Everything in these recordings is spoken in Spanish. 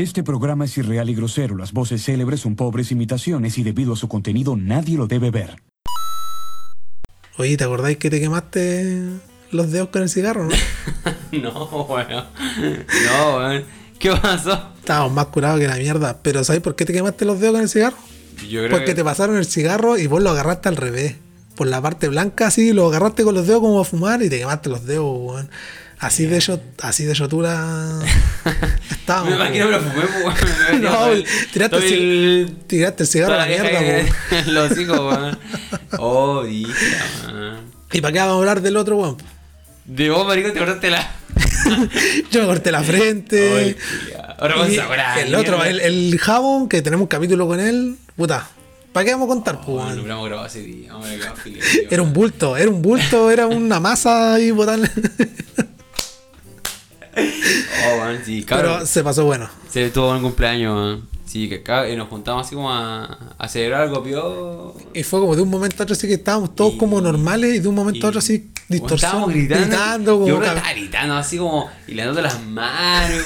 Este programa es irreal y grosero. Las voces célebres son pobres imitaciones y debido a su contenido nadie lo debe ver. Oye, ¿te acordáis que te quemaste los dedos con el cigarro, no? no, weón. No, weón. ¿Qué pasó? Estábamos más curados que la mierda. Pero ¿sabes por qué te quemaste los dedos con el cigarro? Yo creo Porque que... te pasaron el cigarro y vos lo agarraste al revés. Por la parte blanca, así, lo agarraste con los dedos como a fumar y te quemaste los dedos, weón. Así de yo, así de yotura estábamos. Me imagino que weón. lo fumé, pues, weón. No, tiraste el- Tiraste el cigarro a la mierda, weón. que- Los hijos, weón. Oh, hija, weón. ¿Y para qué vamos a hablar del otro, weón? De vos, marico, te cortaste la. Yo me corté la frente. Ahora vamos Y a ahora. el otro, el, el jabón, que tenemos un capítulo con él, puta. ¿Para qué vamos a contar, pues, weón? lo hubiéramos grabado ese día. Afiliado, Era un bulto, era un bulto, era una masa ahí botarle. Oh, sí, Pero se pasó bueno. Se tuvo un cumpleaños, weón. Sí, que acá eh, nos juntamos así como a, a celebrar algo, pio. Y fue como de un momento a otro así que estábamos todos Y- como normales y de un momento a otro así distorsión. Estábamos gritando. como yo estaba gritando así como. Y le dando las manos,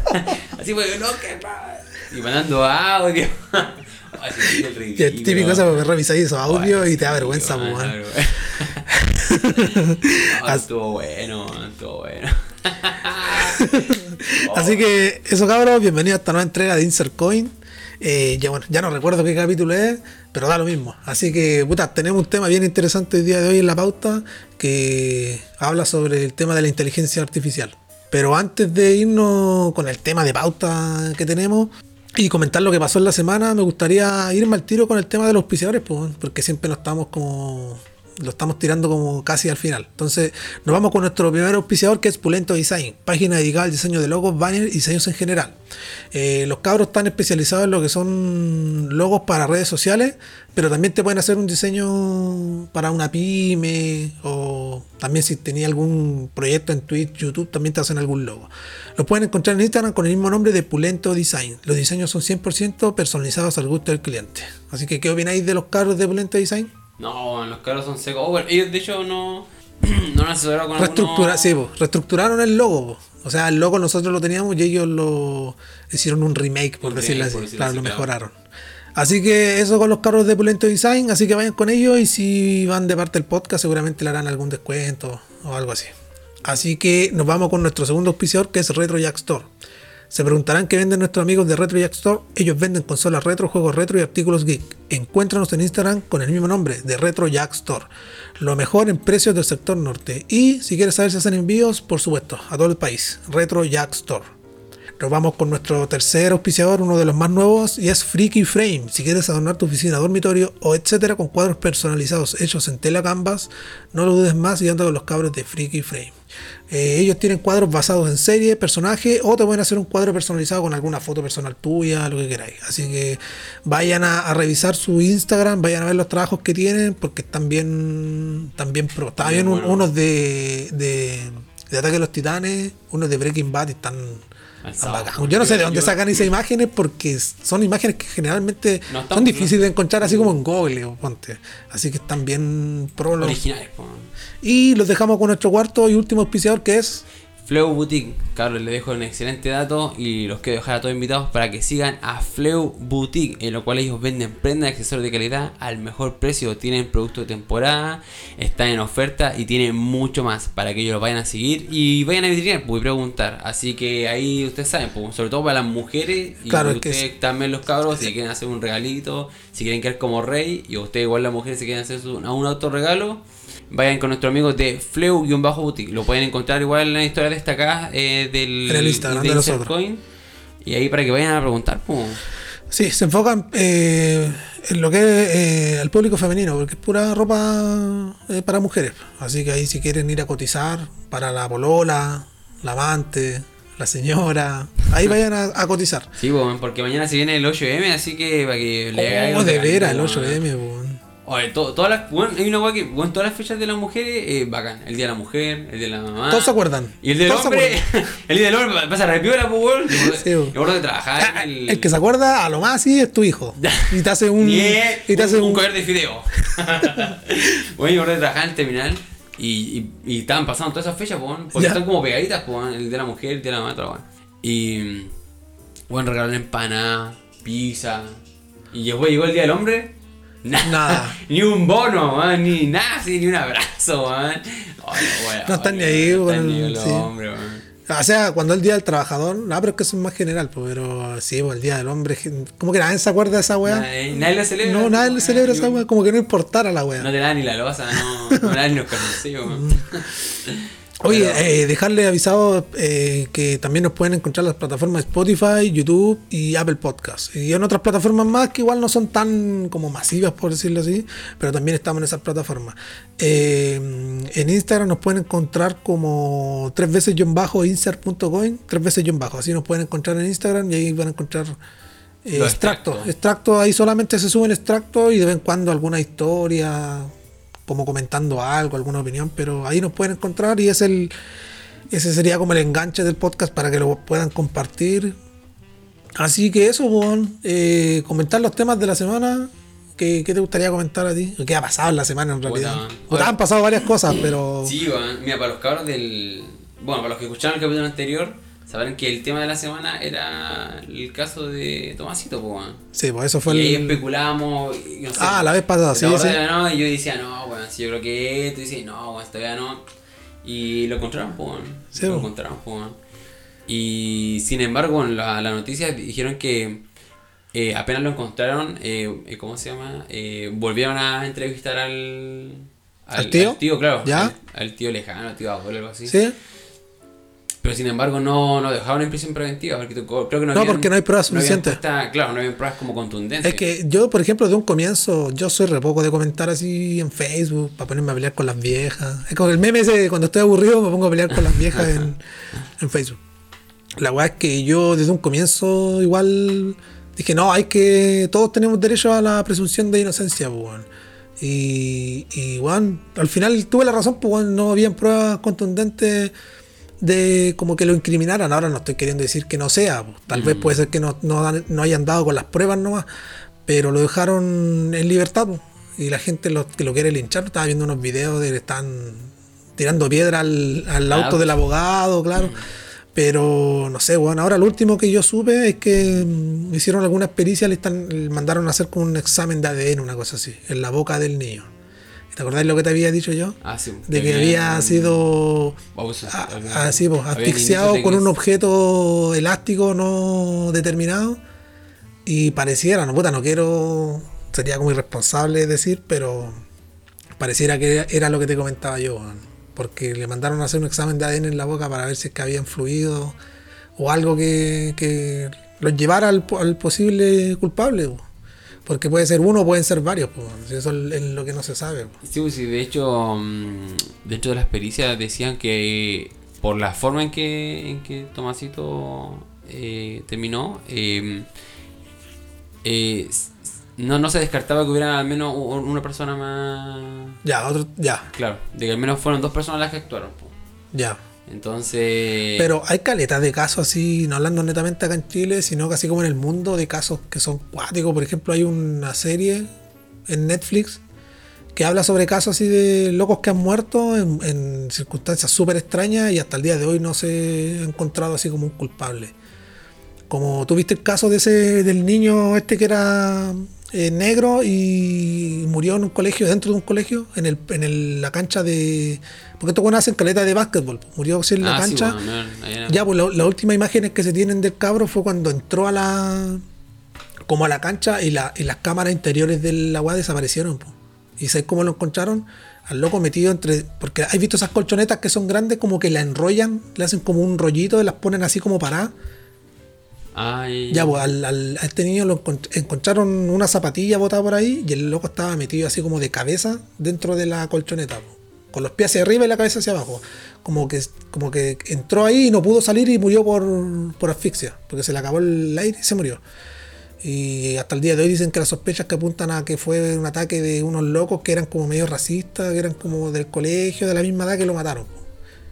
así, weón, no, que Y mandando audio. Así, el ridículo. típico eso porque revisáis esos audios y te da vergüenza, pues. No, As- estuvo bueno, estuvo bueno. Así que eso cabros, bienvenido a esta nueva entrega de Insert Coin. Eh, ya bueno, ya no recuerdo qué capítulo es, pero da lo mismo. Así que, puta, tenemos un tema bien interesante el día de hoy en la pauta que habla sobre el tema de la inteligencia artificial. Pero antes de irnos con el tema de pauta que tenemos y comentar lo que pasó en la semana, me gustaría irme al tiro con el tema de los auspiciadores, pues, porque siempre nos estamos como lo estamos tirando como casi al final. Entonces, nos vamos con nuestro primer auspiciador que es Pulento Design, página dedicada al diseño de logos, banners y diseños en general. Eh, los cabros están especializados en lo que son logos para redes sociales, pero también te pueden hacer un diseño para una pyme o también si tenía algún proyecto en Twitch, YouTube, también te hacen algún logo. Los pueden encontrar en Instagram con el mismo nombre de Pulento Design. Los diseños son 100% personalizados al gusto del cliente. Así que, ¿qué opináis de los cabros de Pulento Design? No, los caros son secos. Oh, bueno, ellos de hecho no. No han asesorado con Reestructura, algunos- sí, po, reestructuraron el logo. po. O sea, el logo nosotros lo teníamos y ellos lo hicieron un remake, por Un decirlo remake, así. por decirlo claro, así, lo mejoraron. Así que eso con los carros de Pulento Design, así que vayan con ellos y si van de parte del podcast seguramente le harán algún descuento o algo así. Así que nos vamos con nuestro segundo auspiciador que es Retro Jack Store. Se preguntarán qué venden nuestros amigos de Retro Jack Store. Ellos venden consolas retro, juegos retro y artículos geek. Encuéntranos en Instagram con el mismo nombre de Retro Jack Store. Lo mejor en precios del sector norte. Y si quieres saber si hacen envíos, por supuesto, a todo el país. Retro Jack Store. Nos vamos con nuestro tercer auspiciador, uno de los más nuevos, y es Freaky Frame. Si quieres adornar tu oficina, dormitorio o etcétera con cuadros personalizados hechos en tela canvas, no lo dudes más y anda con los cabros de Freaky Frame. Eh, ellos tienen cuadros basados en serie, personaje, o te pueden hacer un cuadro personalizado con alguna foto personal tuya, lo que queráis. Así que vayan a, a revisar su Instagram, vayan a ver los trabajos que tienen, porque están bien, están bien pro. Estaban Bien bueno. unos de, de, de Ataque a los Titanes, unos de Breaking Bad y están. Bacán. Yo no sé de dónde sacan esas imágenes porque son imágenes que generalmente No son difíciles de encontrar así como en Google o ponte. Así que están bien pro los- Originales, po. Y los dejamos con nuestro cuarto y último auspiciador que es Fleu Boutique, Carlos, le dejo un excelente dato y los quiero dejar a todos invitados para que sigan a Fleu Boutique, en lo cual ellos venden prendas y accesorios de calidad al mejor precio. Tienen productos de temporada, están en oferta y tienen mucho más para que ellos lo vayan a seguir y vayan a vitrinear pues, y preguntar. Así que ahí ustedes saben, pues, sobre todo para las mujeres y Claro, es que ustedes también los cabros, si quieren hacer un regalito, si quieren quedar como rey y ustedes igual las mujeres si quieren hacer su- un autorregalo. Vayan con nuestros amigos de Fleu-Boutique. Lo pueden encontrar igual en la historia destacadas eh, del En el Instagram de Insert nosotros. Coin. Y ahí para que vayan a preguntar. pues. Sí, se enfocan eh, en lo que es eh, el público femenino, porque es pura ropa eh, para mujeres. Así que ahí si quieren ir a cotizar para la polola, la amante, la señora, ahí vayan a, a cotizar. Sí, porque mañana se viene el 8M, así que para que le hagan Oh, un de veras, el weón. 8M, weón. Oye, to- todas las, bueno, hay una weá que, bueno, todas las fechas de las mujeres, eh, bacán. El día de la mujer, el día de la mamá. Todos se acuerdan. Y el del Todos se hombre, el día del hombre pasa repiola, pues, weón. Me acuerdo de trabajar. Ah, en El que se acuerda, a lo más sí, es tu hijo. Y te hace un. Nie, Y te hace un, un. un collar de fideo. bueno, me acuerdo de trabajar en el terminal y, y, y estaban pasando todas esas fechas, pues, porque Ya. están como pegaditas, pues, el de la mujer, el de la mamá, weá. Y. Bueno, regalaron empanada, pizza. Y llegó, llegó el día del hombre. Nada. Nada. ni un bono, man, ni nada, así, ni un abrazo, man. Wea, No están ni ahí no están ni los sí. hombres. O sea, cuando es el Día del Trabajador, no, pero es que eso es más general, pues, pero sí, pues, el Día del Hombre, como que nadie se acuerda de esa weá. Nadie, nadie celebra. No, nadie le celebra esa weá, como que no importara la weá. No te da ni la losa, no, no te da ni los calzoncillos, man. Oye, Pero- eh, dejarle avisado eh, que también nos pueden encontrar en las plataformas Spotify, YouTube y Apple Podcasts. Y en otras plataformas más que igual no son tan como masivas, por decirlo así, pero también estamos en esas plataformas. Eh, en Instagram nos pueden encontrar como tres veces bajo insert.coin, tres veces bajo. Así nos pueden encontrar en Instagram y ahí van a encontrar eh, extractos. extractos. Extractos, ahí solamente se suben extractos y de vez en cuando alguna historia como comentando algo, alguna opinión, pero ahí nos pueden encontrar y es el ese sería como el enganche del podcast para que lo puedan compartir. Así que eso, Bon, eh, comentar los temas de la semana. ¿Qué, qué te gustaría comentar a ti? ¿Qué ha pasado en la semana en realidad? Puta, O te han pasado varias cosas, pero. Sí. Mira, para los cabros del. Bueno, para los que escucharon el capítulo anterior, sabrán que el tema de la semana era el caso de Tomasito, pues. Sí, pues eso fue y el. y no sé, Ah, la vez pasada, ¿te sí, sí. no? Y yo decía, no, weón, si yo creo que esto, y dice, no, weón, todavía no. Y lo encontraron, pues. Sí, lo encontraron, pues. Y sin embargo, en la, la noticia dijeron que eh, apenas lo encontraron, eh, eh, ¿cómo se llama? Eh, volvieron a entrevistar al. ¿Al tío? claro. ¿Ya? Al, al tío lejano, al tío abuelo, algo así. ¿Sí? Pero sin embargo no, no dejaron en prisión preventiva. Porque creo que no, No, habían- porque no hay pruebas suficientes. puesta- claro, no habían pruebas como contundentes. Es que yo, por ejemplo, de un comienzo, yo soy re poco de comentar así en Facebook para ponerme a pelear con las viejas. Es como el meme ese cuando estoy aburrido me pongo a pelear con las viejas en, en Facebook. La weá es que yo desde un comienzo igual dije, no, hay que. Todos tenemos derecho a la presunción de inocencia, pues, weón. Y, y weón, al final tuve la razón, pues no habían pruebas contundentes de como que lo incriminaran. Ahora no estoy queriendo decir que no sea, pues, tal vez puede ser que no, no, no hayan dado con las pruebas nomás, pero lo dejaron en libertad. pues, y la gente lo, que lo quiere linchar, estaba viendo unos videos de que están tirando piedra al, al auto auto. del abogado, claro. Pero no sé, bueno, ahora lo último que yo supe es que mm, hicieron alguna pericia, le, están, le mandaron a hacer como un examen de ADN, una cosa así, en la boca del niño. ¿Te acordás lo que te había dicho yo? Ah, sí, De que había sido había- así, pues, asfixiado con un objeto elástico no determinado y pareciera, no puta, no quiero, sería como irresponsable decir, pero pareciera que era lo que te comentaba yo, porque le mandaron a hacer un examen de ADN en la boca para ver si es que habían fluido o algo que, que los llevara al, al posible culpable. Porque puede ser uno o pueden ser varios, pues, si eso es lo que no se sabe. Sí, pues, sí, de hecho, mm, dentro de las pericias decían que por la forma en que, en que Tomasito eh, terminó, eh, eh, no, no se descartaba que hubiera al menos una persona más. Ya, otro, ya, Claro, de que al menos fueron dos personas las que actuaron. po. ya. Entonces. Pero hay caletas de casos así, no hablando netamente acá en Chile, sino casi como en el mundo, de casos que son cuáticos. Por ejemplo, hay una serie en Netflix que habla sobre casos así de locos que han muerto en, circunstancias súper extrañas y hasta el día de hoy no se ha encontrado así como un culpable. Como tú viste el caso de ese del niño este que era eh, negro y murió en un colegio, dentro de un colegio, en el, en el- la cancha de. Porque estos buenos hacen caleta de básquetbol. Murió así en la Ah, sí, cancha. bueno, no, Ya, pues la- las últimas imágenes que se tienen del cabro fue cuando entró a la. como a la cancha y, la, y las cámaras interiores del agua desaparecieron. po. ¿Y sabes cómo lo encontraron? Al loco metido entre. Porque hay visto esas colchonetas que son grandes, como que la enrollan, le hacen como un rollito y las ponen así como paradas. Ay, Ya, pues al, al- a este niño lo encont- encontraron una zapatilla botada por ahí y el loco estaba metido así como de cabeza dentro de la colchoneta, po, con los pies hacia arriba y la cabeza hacia abajo. Como que, como que entró ahí y no pudo salir y murió por, por asfixia, porque se le acabó el aire y se murió. Y hasta el día de hoy dicen que las sospechas que apuntan a que fue un ataque de unos locos que eran como medio racistas, que eran como del colegio, de la misma edad que lo mataron.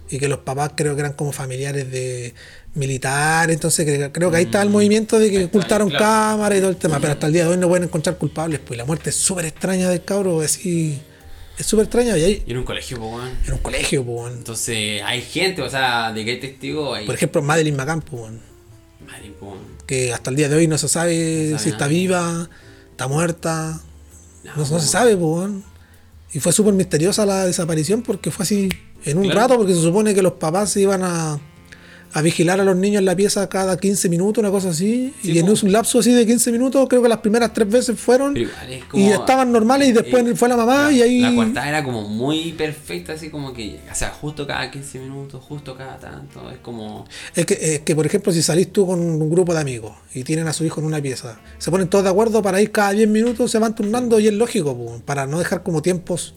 Y que los papás creo que eran como familiares de militares, entonces cre- creo que ahí está el movimiento de que ocultaron claro. cámaras y todo el tema, pero hasta el día de hoy no pueden encontrar culpables, pues la muerte es súper extraña del cabro, así, es súper extraña y ahí Y en un colegio, po, weón. en un colegio, weón. Entonces, hay gente, o sea, de que hay testigos. Hay... por ejemplo Madeline McCann, weón. madre, po. que hasta el día de hoy no se sabe No sabe si está viva, está muerta, No, no, no po. se sabe, weón. Y fue súper misteriosa la desaparición porque fue así en un Claro. rato, porque se supone que los papás se iban a, a vigilar a los niños en la pieza cada 15 minutos, una cosa así. Sí, y en un lapso así de 15 minutos, creo que las primeras tres veces fueron es como- y estaban normales y después eh, fue la mamá y ahí... La cuarta era como muy perfecta, así como que, o sea, justo cada 15 minutos, justo cada tanto, es como... Es que, es que, por ejemplo, si salís tú con un grupo de amigos y tienen a su hijo en una pieza, se ponen todos de acuerdo para ir cada 10 minutos, se van turnando y es lógico, para no dejar como tiempos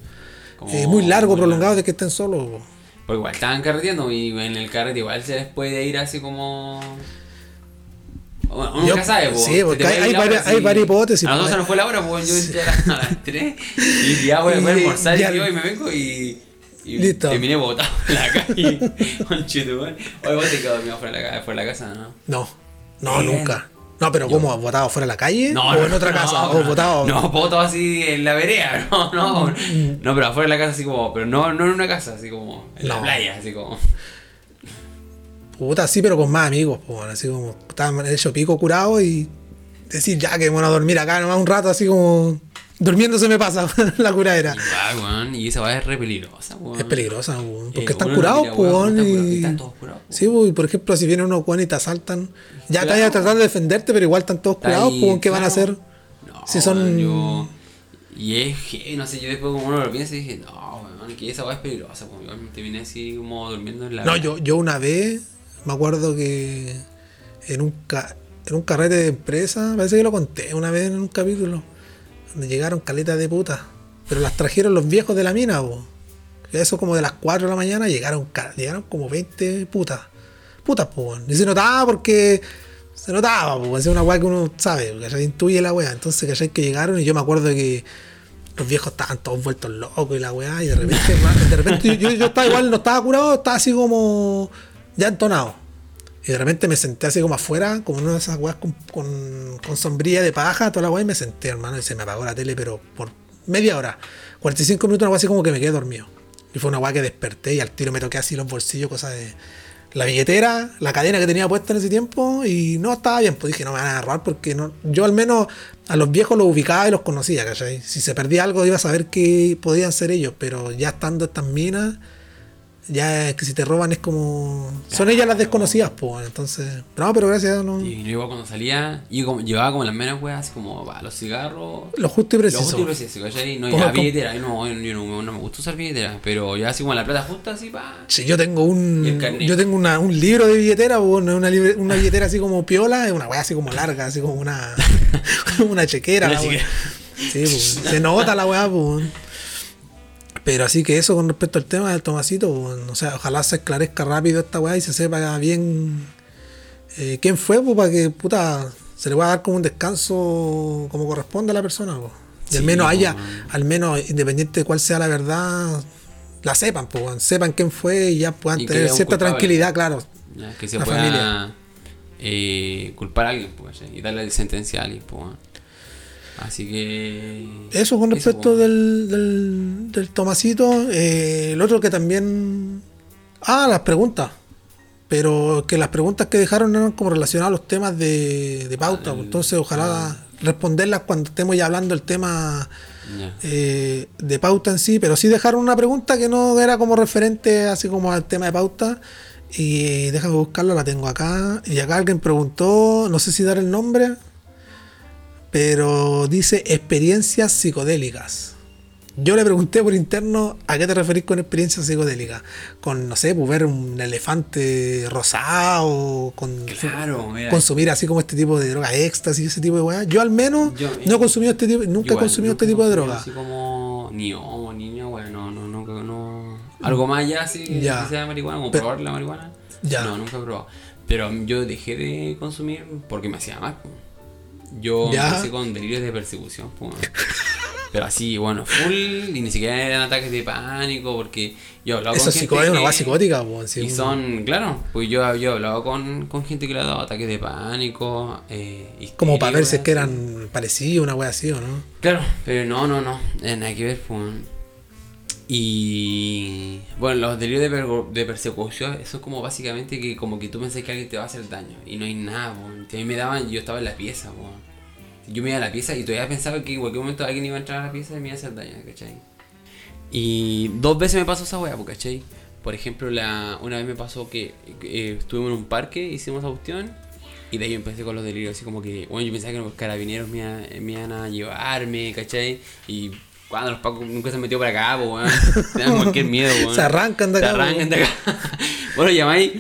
como eh, muy largos, prolongados de que estén solos. Porque igual estaban carreteando y en el carrete igual se les puede ir así como... Bueno, uno nunca sabe, po. sí, porque hay- hay varias- hay varias hipótesis, A nosotros pues. se nos fue la hora, pues yo entré a las- a las 3 y ya voy a poder almorzar y yo y me vengo y... Y Listo. terminé botado en la calle. Oye, vos te quedado dormido fuera de la, fuera de la casa, ¿no? No, no, nunca. No, pero ¿cómo? ¿Votado fuera de la calle? No, ¿O no, en otra no, casa? no, ¿O votado? No, voto así en la vereda, no, no. No, pero afuera de la casa así como, pero no, no en una casa, así como en la No. playa, así como. Puta, sí, pero con más amigos, po, así como estaban hecho pico curado y decir ya que bueno a dormir acá nomás un rato, así como durmiendo se me pasa la curadera. Weón, y esa va es re peligrosa, weón. Es peligrosa, weón, porque Eh, están uno curados, mira, weón, y- y están todos curados. Sí, pues, y por ejemplo, si viene uno weón, y te asaltan, ya Claro. te a tratar de defenderte, pero igual están todos Está curados, ahí, pues, ¿qué van a hacer? No, Si son- weón, yo- Y es que, no sé, yo después como uno lo piensa y dije, no, weón, que esa va es peligrosa, pues yo terminé así como durmiendo en la. No, yo, yo una vez me acuerdo que en un, ca- en un carrete de empresa, parece que lo conté una vez en un capítulo, llegaron caletas de puta, pero las trajeron los viejos de la mina, po. Eso como de las 4 de la mañana llegaron, llegaron como 20 putas. Putas, pues. Y se notaba porque se notaba. Es una weá que uno sabe, que intuye la weá. Entonces, ¿cachai? Que llegaron y yo me acuerdo que los viejos estaban todos vueltos locos y la weá, y de repente, de repente yo estaba igual, no estaba curado, estaba así como ya entonado. Y de repente me senté así como afuera, como una de esas weas con, con, con sombrilla de paja, toda la weá, y me senté, hermano, y se me apagó la tele, pero por media hora. 45 minutos, una weá así como que me quedé dormido. Y fue una weá que desperté y al tiro me toqué así los bolsillos, cosas de la billetera, la cadena que tenía puesta en ese tiempo, y no estaba bien, pues dije, no me van a agarrar porque no, yo al menos a los viejos los ubicaba y los conocía, ¿cachai? Si se perdía algo iba a saber que podían ser ellos, pero ya estando estas minas, ya es que si te roban es como... Son ellas las desconocidas, pues, entonces... No, pero gracias, no, Y yo cuando salía, yo como, llevaba como las menos weas, así como los cigarros. lo justo y Lo preciso. justo y preciso, ¿cachai? No, y la billetera, no, yo no, no me gusta usar billetera, pero ya así como la plata justa, así pa. Sí, yo tengo Y un yo tengo una- un libro de billetera, po, no es una, libre- una billetera así como piola, es una weá así como larga, así como una una chequera. Una chequera. Sí, po, se nota la weá, po. Pero así que eso con respecto al tema del Tomasito, o sea, ojalá se esclarezca rápido esta weá y se sepa bien eh, quién fue, pues, para que puta se le va a dar como un descanso como corresponde a la persona, po. Y al menos haya, man. al menos independiente de cuál sea la verdad, la sepan, pues, sepan quién fue y ya puedan Y tener cierta tranquilidad, claro. Ya, que se La pueda familia. eh, culpar a alguien, pues, ¿cachai? y darle sentencia a alguien, pues. Así que. Eso con respecto pues, del, del, del Tomasito. Eh, el otro que también. Ah, las preguntas. Pero que las preguntas que dejaron eran como relacionadas a los temas de, de pauta. pues, Entonces, ojalá responderlas cuando estemos ya hablando del tema eh, de pauta en sí. Pero sí dejaron una pregunta que no era como referente así como al tema de pauta. Y déjame buscarla, la tengo acá. Y acá alguien preguntó, no sé si dar el nombre, pero dice experiencias psicodélicas. Yo le pregunté por interno a qué te referís con experiencias psicodélicas. Con, no sé, pues ver un elefante rosado, con Claro, mira. consumir así como este tipo de droga, éxtasis, ese tipo de weá. Yo al menos Yo- no he consumido este tipo, nunca he consumido este tipo de he droga. consumido Así como ni homo, ni niño, bueno, no, no, nunca, no. Algo más ya, así, que Ya. sea marihuana, como Pero- probar la marihuana. Ya. No, nunca he probado. Pero yo dejé de consumir porque me hacía mal. Yo Ya. empecé con delirios de persecución. po. Pero así, bueno, full, y ni siquiera eran ataques de pánico, porque yo hablaba Eso con gente es una psicótica, pues, sí, y son, claro, pues yo, yo he hablado con, con gente que le ha dado ataques de pánico. Eh, como para ver si es que eran parecidos, una wea así o no. Claro, pero no, no, no, eh, nada que ver, pues. Y bueno, los delirios de, de persecución, eso es como básicamente que como que tú pensás que alguien te va a hacer daño y no hay nada, weón. A mí me daban, yo estaba en la pieza. Yo me iba a la pieza y todavía pensaba que en cualquier momento alguien iba a entrar a la pieza y me iba a hacer daño, ¿cachai? Y dos veces me pasó esa weá, pues, ¿cachai? Por ejemplo, la, una vez me pasó que eh, estuvimos en un parque, hicimos cuestión y de ahí empecé con los delirios, así como que, bueno, yo pensaba que los carabineros me iban a llevarme, ¿cachai? Y cuando los pacos nunca se han metido para acá, pues, weón. Te dan cualquier miedo, weón. Se arrancan de acá, Se arrancan de acá. bueno, llamáis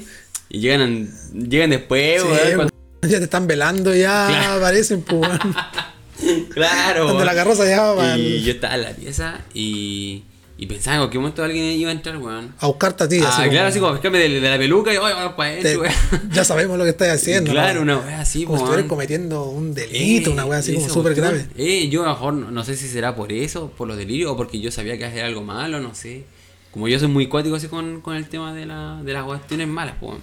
y llegan, llegan después, Sí, weón. cuando- Ya te están velando, ya Claro. aparecen, pues. weón. Claro, Cuando la carroza ya va Y yo estaba en la pieza y, y pensaba en cualquier momento alguien iba a entrar, weón. a buscarte a ti. Ah, claro, así como pescarme de, de la peluca y oye, vamos para adentro, weón. ya sabemos lo que estás haciendo. Claro, ¿no? una wea así, Como si weón. estuvieras cometiendo un delito, Eh, una wea así como súper grave. Eh, yo a lo mejor no, no sé si será por eso, por los delirios, o porque yo sabía que hacer algo malo, no sé. Como yo soy muy cuático así con, con el tema de, la, de las cuestiones malas, pues.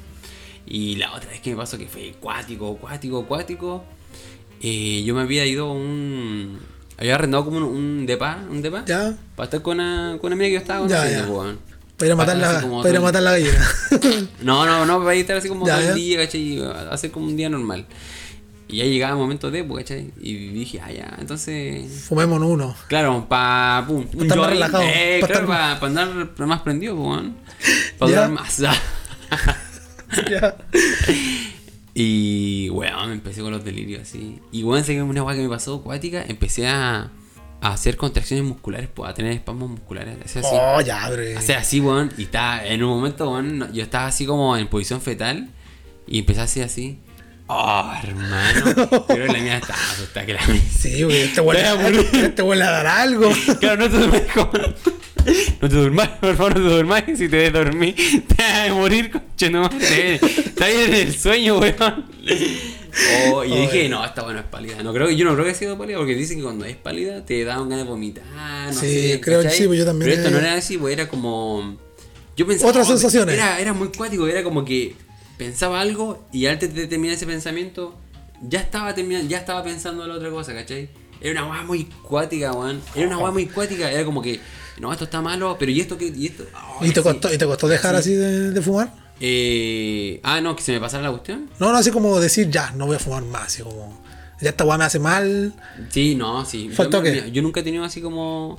Y la otra vez que me pasó que fue cuático, cuático, cuático. eh, yo me había ido a un. Había arrendado como un, un depa, un depa. Ya. Para estar con una, con una amiga que yo estaba conociendo, weón. Para ir a matar, Para la, para ir a matar la gallina. no, no, no, para estar así como Ya, todo ya. el día, ¿cachai? Hacer como un día normal. Y ya llegaba el momento de, pues, ¿cachai? Y dije, ah, ya, entonces. Fumémonos uno. Claro, pa. Pum, un estar más joint, relajado, Eh, pa' claro, estar- para andar más prendido, pues, weón. Para durar más. Ya. Y, weón, empecé con los delirios así. Y, weón, sé que una weá que me pasó acuática, empecé a, a hacer contracciones musculares, pues, a tener espasmos musculares. Hacer así. Oh, ya, pero. hacer así, weón. Y estaba, en un momento, weón, yo estaba así como en posición fetal. Y empecé así, así. Oh, hermano. Pero la mía estaba asustada que la mía. Sí, güey, este a, este huele a dar algo. Claro, no te como- No te durmas, por favor, no te durmas. Si te dormís, te vas a morir, conche, no Está ahí en el sueño, weón. Oh, y yo dije, no, esta bueno es pálida. No creo, que- yo no creo que haya sido pálida porque dicen que cuando es pálida te da ganas de vomitar. No Sí, sé, creo que sí, pues yo también Pero esto no era así, pues era como. Yo pensaba. Otras oh, sensaciones. Era, era muy cuático, era como que pensaba algo y antes de terminar ese pensamiento, ya estaba terminando, ya estaba pensando en la otra cosa, ¿cachai? Era una weá muy cuática, weón. Era una weá muy cuática, era como que, no, esto está malo, pero ¿y esto qué? ¿Y esto? Oh, ¿Y te sí. costó, ¿y te costó dejar así de, de fumar? Eh, ah, no, que se me pasara la cuestión. No, no, así como decir, ya, no voy a fumar más. Así como, ya esta weá me hace mal. Sí, no, sí. ¿Faltó yo, mira, yo nunca he tenido así como.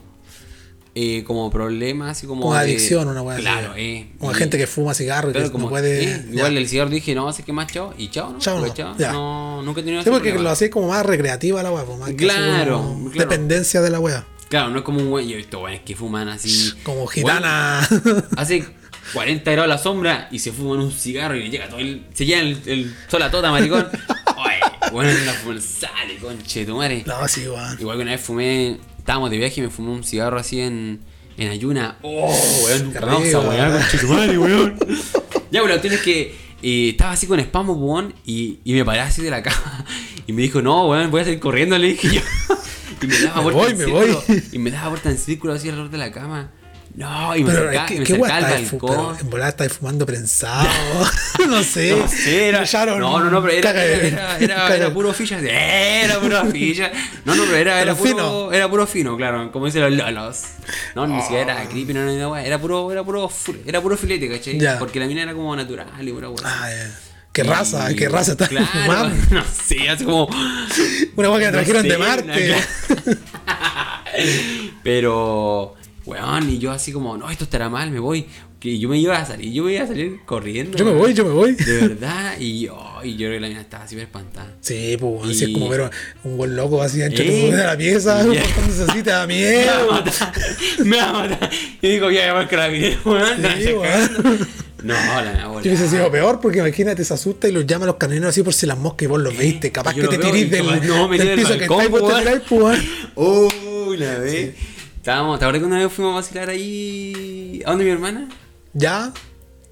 Eh, como problemas, así como. Como de- adicción, una weá así. Claro, eh. Como gente que fuma cigarro y Claro, que como, no puede. eh, igual el cigarro dije, no, así que más chao, y chao, ¿no? Chao, Porque no, ya. no, nunca he tenido Sí, ese porque problema. lo hacía como más recreativa la weá, pues, más que así Claro, como claro. Dependencia de la weá. Claro, no es como un güey, yo he visto güeyes que fuman así. Como gitana. Hace 40 grados la sombra y se fuman un cigarro y le llega todo el. Se llena el, el sol a toda, maricón. Oye, bueno, es una fumar, sale, conche, tu madre. no, sí, weón. Igual que una vez fumé, estábamos de viaje y me fumé un cigarro así en, en ayuna. Oh, weón, nunca a wear, weón. conche tu madre, weón. Ya, bueno, tienes que. eh, estaba así con espasmo, weón, y, y me paré así de la cama. Y me dijo, no, weón, voy a salir corriendo, le dije yo. Y me daba Me vuelta voy, en me círculo. voy. Y me daba vuelta en círculo así alrededor de la cama. No, y me Pero acercaba, me ¿qué acercaba al pero balcón. En volada estáis fumando prensado. no sé. No sé, era, no, no, no, pero era, era, era, era puro ficha, era puro ficha. No, no, pero era, era puro fino. era puro fino, claro, como dicen los lolos. No, ni siquiera era creepy, no, no, no, era puro, era puro, era puro filete, ¿cachai? Ya. Porque la mina era como natural y pura. Ah. ¿Qué raza? ¿Qué raza estás claro, fumando? No sé, así como. Una weá que no trajeron sé, de Marte. Pero, weón, y yo así como, no, esto estará mal, me voy. Que yo me iba a salir, yo me iba a salir corriendo. Yo me voy, yo me voy. De verdad, y, oh, y yo creo que la mina estaba súper espantada. Sí, pues, weón, Y- si es como ver un buen loco así dentro Eh, de la pieza, portándose así, te da Me va a miedo. matar, me va a matar. Y digo, ya, llamar carabinero, weón. Sí, weón. No, la abuela. Yo hubiese sido peor porque imagínate, se asusta y los llama a los camineros así por si las moscas y vos los viste. Capaz que te tirís del, no, me del del piso que balcón, está y vos te pues. Uy, la vez. Estábamos, ¿te acuerdas que una vez fuimos a vacilar ahí? ¿A dónde mi hermana? Ya,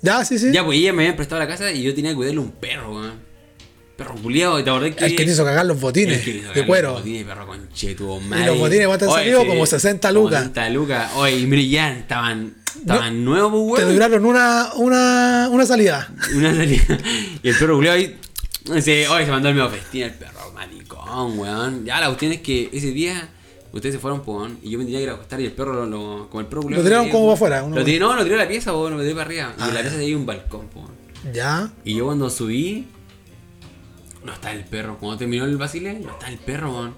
ya, sí, sí. Ya, pues ella me había prestado la casa y yo tenía que cuidarle un perro, weón. Perro culiado, ¿te acordás que.? El que te hizo cagar los botines que de cuero. Los botines, perro conchetudo, Y los botines, ¿cuánto han salido? Como 60 lucas. 60 lucas. Oye, y mire, ya estaban, estaban nuevos, pues, Te weón. duraron una, una, una salida. Una salida. Y el perro culiado ahí. Dice, oye, se mandó el medio festín el perro maricón, weón. Ya la cuestión es que ese día Ustedes se fueron, pues, y yo me tenía que ir a acostar y el perro, lo, lo- como el perro culiao Lo tiraron como para afuera, uno Lo tiré, para- no, lo tiré a la pieza, weón, lo tiré para arriba. Y Ah, en la ya. pieza tenía un balcón, pues. Ya. Y yo cuando subí, no está el perro. Cuando terminó el basile, no está el perro, weón.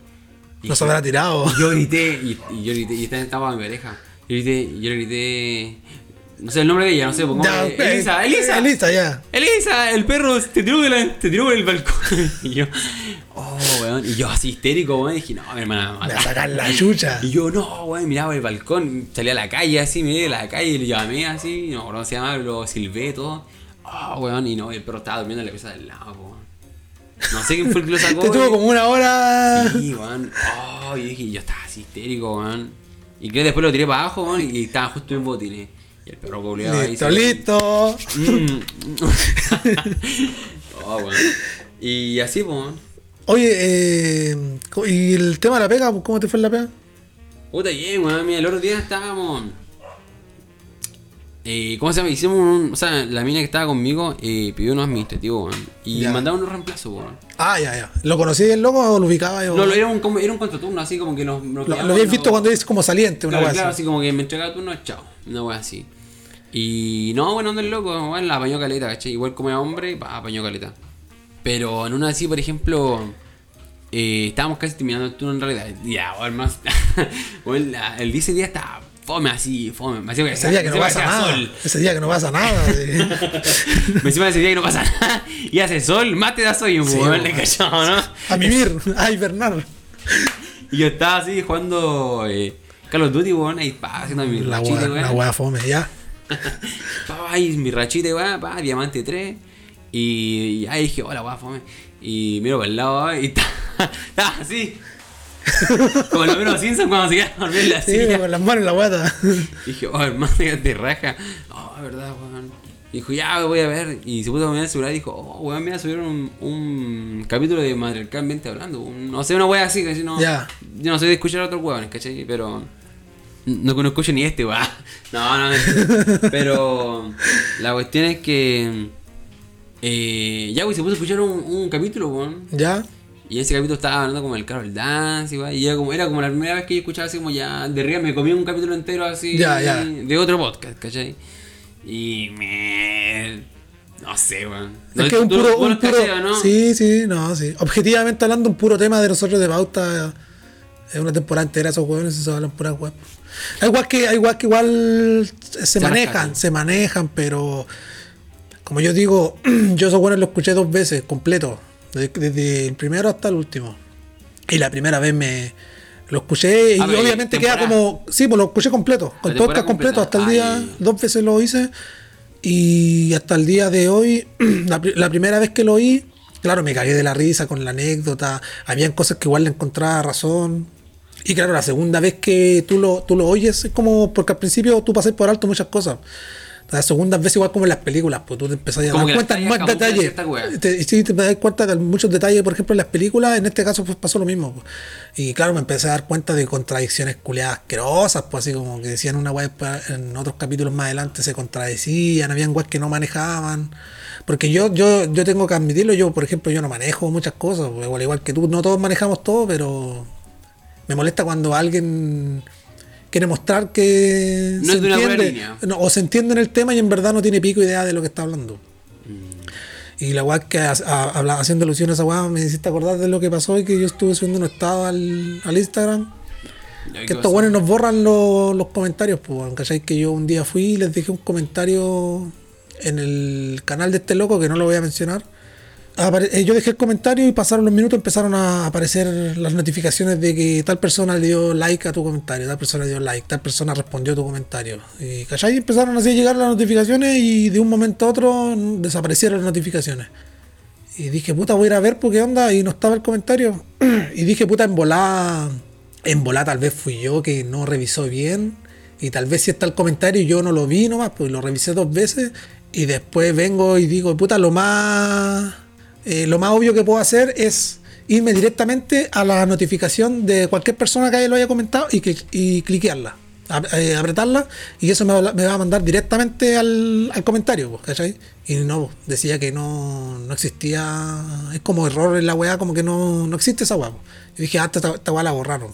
No se habrá tirado. y yo grité, y, y yo grité, y estaba- estaba mi. Yo grité, y yo le grité. No sé el nombre de ella, no sé, pongo Ya, eh, Elisa, Elisa. Elisa, ya. Elisa, el perro te tiró, de la- te tiró por el balcón. y yo, oh, weón. Y yo así histérico, weón. Dije, no, mi hermana. me a a matar". sacar la chucha. Y yo, no, weón, miraba el balcón, salí a la calle así, miré la calle y le llamé así, no, ¿cómo se llama? Lo silbé todo. Ah, weón, y no, el perro estaba durmiendo en la pieza del lado, weón. No sé quién fue el que lo sacó. Te tuvo como una hora. Sí, weón. Oh, y dije, yo estaba así histérico, weón. Y que después lo tiré para abajo, weón, y estaba justo en botines. Y el perro coleaba ahí. Listo, listo. Mm. oh. Y así, pues. Oye, eh, ¿y el tema de la pega? ¿Cómo te fue en la pega? Puta bien, weón. Mira, el otro día estábamos. Eh, ¿Cómo se llama? Hicimos un. O sea, la mina que estaba conmigo eh, pidió unos administrativos, weón. Y Ya. mandaron unos reemplazos, weón. Ah, ya, ya. ¿Lo conocí el loco o lo ubicaba yo? No, lo- era un, como- era un contraturno, así como que nos. nos Lo, lo habías los- visto cuando es como saliente, una Claro, wea claro, así. así como que me entregaba turno, chao. Una wea así. Y no, bueno, anda el loco, bueno, la apañó caleta, ¿cachai? Igual como era hombre, pa, apañó caleta. Pero en una así, por ejemplo, eh, estábamos casi terminando el turno en realidad. Ya, bueno, más. la- el 10 día estaba fome así, fome. Me Ese día que no pasa nada. sol. Ese día que no pasa nada. Me encima ese día que no pasa nada. Y hace sol, más te da sueño, Sí, bueno. le cachado, ¿no? A mimir, a hibernar. Y yo estaba así jugando eh, Call of Duty, weón, ahí pa, haciendo mi La rachita, weón. la fome, ya. Pa, ahí mi rachita, weón, pa, diamante 3. Y, y ahí dije, hola, weón, fome. Y miro para el lado y está- estaba así. Como los menos Simpsons cuando se quedan dormir en la Sí, silla. con las manos en la guata. Y dije, oh, hermano, te raja. Oh, verdad, weón. Dijo, ya, voy a ver. Y se puso a mirar el celular y dijo, oh, weón, mira, subieron un, un capítulo de Matriarcalmente hablando. Un- no sé, una wea así, que no. Ya. Yo no soy de escuchar a otros weones, ¿cachai? Pero. No, no escucho ni este, weón. No, no, mentira. Pero. La cuestión es que. Eh, ya, güey, se puso a escuchar un, un capítulo, weón. Ya. Y ese capítulo estaba hablando como el Carol Dance, igual, y era como, era como la primera vez que yo escuchaba así como ya de arriba, me comí un capítulo entero así Ya, ya. de otro podcast, ¿cachai? Y me... No sé, weón. Es que es un ¿Tú- puro. Un puro no? Sí, sí, no, sí. Objetivamente hablando, un puro tema de nosotros de pauta. Es una temporada entera esos huevones y se hablan puras web. Igual que, igual que igual se manejan, se manejan, pero como yo digo, yo esos buenos los escuché dos veces, completo. Desde, el primero hasta el último. Y la primera vez me lo escuché y Ah, pero, obviamente queda ¿temporada? como. Sí, pues lo escuché completo. Con podcast completo hasta el completa. día. Ay. Dos veces lo hice. Y hasta el día de hoy, la, la primera vez que lo oí, claro, me cagué de la risa con la anécdota. Habían cosas que igual le encontraba razón. Y claro, la segunda vez que tú lo, tú lo oyes es como, porque al principio tú pasas por alto muchas cosas. La segunda vez igual como en las películas, pues tú te empezás a dar cuenta más detalles. Te, sí, te das cuenta de muchos detalles, por ejemplo, en las películas, en este caso pues, pasó lo mismo. pues. Y claro, me empecé a dar cuenta de contradicciones culiadas asquerosas, pues así como que decían una weá en otros capítulos más adelante se contradecían, habían weas que no manejaban. Porque yo, yo, yo tengo que admitirlo, yo por ejemplo yo no manejo muchas cosas, pues, igual, igual que tú, no todos manejamos todo, pero me molesta cuando alguien quiere mostrar que No es de una buena línea. no, o se entiende en el tema y en verdad no tiene pico idea de lo que está hablando. Mm. Y la weá que a- a- haciendo alusión a esa weá me hiciste acordar de lo que pasó y que yo estuve subiendo un estado al, al Instagram. Ya, ¿qué Que estos buenos nos borran los, los comentarios, pues, ¿cachai? Que yo un día fui y les dejé un comentario en el canal de este loco, que no lo voy a mencionar. Eh, yo dejé el comentario y pasaron los minutos, empezaron a aparecer las notificaciones de que tal persona le dio like a tu comentario, tal persona le dio like, tal persona respondió a tu comentario. Y, ¿cachai? Empezaron así a llegar las notificaciones y de un momento a otro desaparecieron las notificaciones. Y dije, puta, voy a ir a ver por qué onda. Y no estaba el comentario. y dije, puta, en volá. En volá tal vez fui yo que no revisó bien. Y tal vez si está el comentario yo no lo vi nomás, pues lo revisé dos veces. Y después vengo y digo, puta, lo más. Eh, lo más obvio que puedo hacer es irme directamente a la notificación de cualquier persona que lo haya comentado y, que, y cliquearla. eh, apretarla y eso me va, a mandar directamente al, al comentario, ¿cachai? Y no, decía que no, no existía, es como error en la weá, como que no, no existe esa weá. Y dije, ah, esta, esta weá la borraron.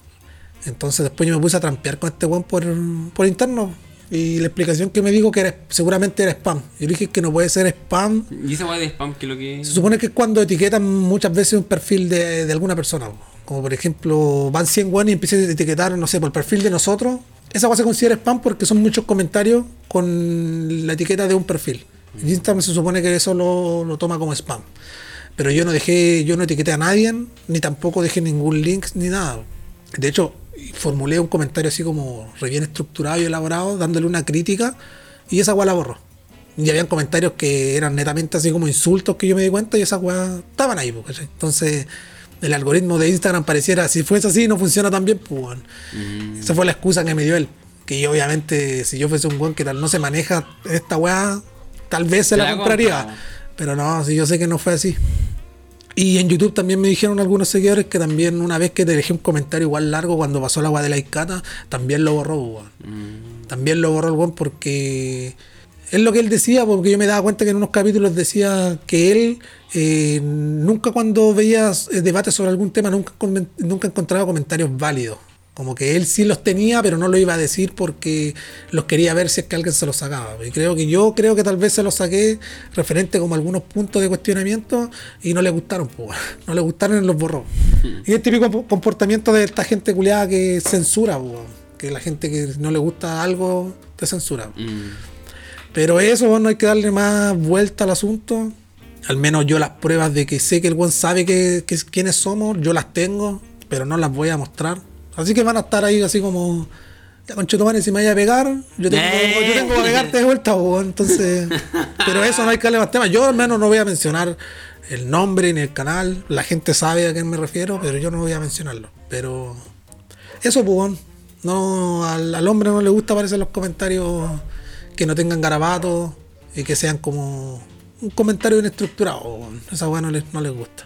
Entonces después yo me puse a trampear con este weón por, por interno. Y la explicación que me dijo que era, seguramente era spam. Yo dije que no puede ser spam. ¿Y esa weá de spam que lo que.? Se supone que es cuando etiquetan muchas veces un perfil de, de alguna persona. Como por ejemplo, van 100 weones y empiezan a etiquetar, no sé, por el perfil de nosotros. Esa weá se considera spam porque son muchos comentarios con la etiqueta de un perfil. Y Instagram se supone que eso lo, lo toma como spam. Pero yo no dejé, yo no etiqueté a nadie, ni tampoco dejé ningún link ni nada. De hecho, formulé un comentario así como re bien estructurado y elaborado, dándole una crítica, y esa weá la borró. Y habían comentarios que eran netamente así como insultos que yo me di cuenta y esas weas estaban ahí, ¿cachai? Entonces, el algoritmo de Instagram pareciera, si fuese así, no funciona tan bien, pues, weón. Esa fue la excusa que me dio él. Que yo, obviamente, si yo fuese un weón que tal no se maneja esta weá, tal vez se la la compraría. compra. Pero no, si yo sé que no fue así. Y en YouTube también me dijeron algunos seguidores que también una vez que te dejé un comentario igual largo cuando pasó la agua de la Icata, también lo borró, weón. También lo borró el weón porque es lo que él decía, porque yo me daba cuenta que en unos capítulos decía que él eh, nunca cuando veía eh, debates sobre algún tema nunca, nunca encontraba comentarios válidos. Como que él sí los tenía, pero no lo iba a decir porque los quería ver si es que alguien se los sacaba. Y creo que yo creo que tal vez se los saqué referente como a algunos puntos de cuestionamiento y no le gustaron, pues, no le gustaron y los borró. Y el típico po- comportamiento de esta gente culiada que censura, pues, que la gente que no le gusta algo te censura. Mm. Pero eso, bueno, hay que darle más vuelta al asunto. Al menos yo las pruebas de que sé que el buen sabe que, que- quiénes somos, yo las tengo, pero no las voy a mostrar. Así que van a estar ahí así como, ya conchetumare, si me vaya a pegar, yo tengo, Eh. yo tengo que pegarte de vuelta, po, entonces... Pero eso no hay que darle más tema. Yo al menos no voy a mencionar el nombre ni el canal. La gente sabe a qué me refiero, pero yo no voy a mencionarlo. Pero eso, weón. no, al, al hombre no le gusta aparecer los comentarios que no tengan garabatos y que sean como un comentario bien estructurado. weón. Esa weá no les, no les gusta.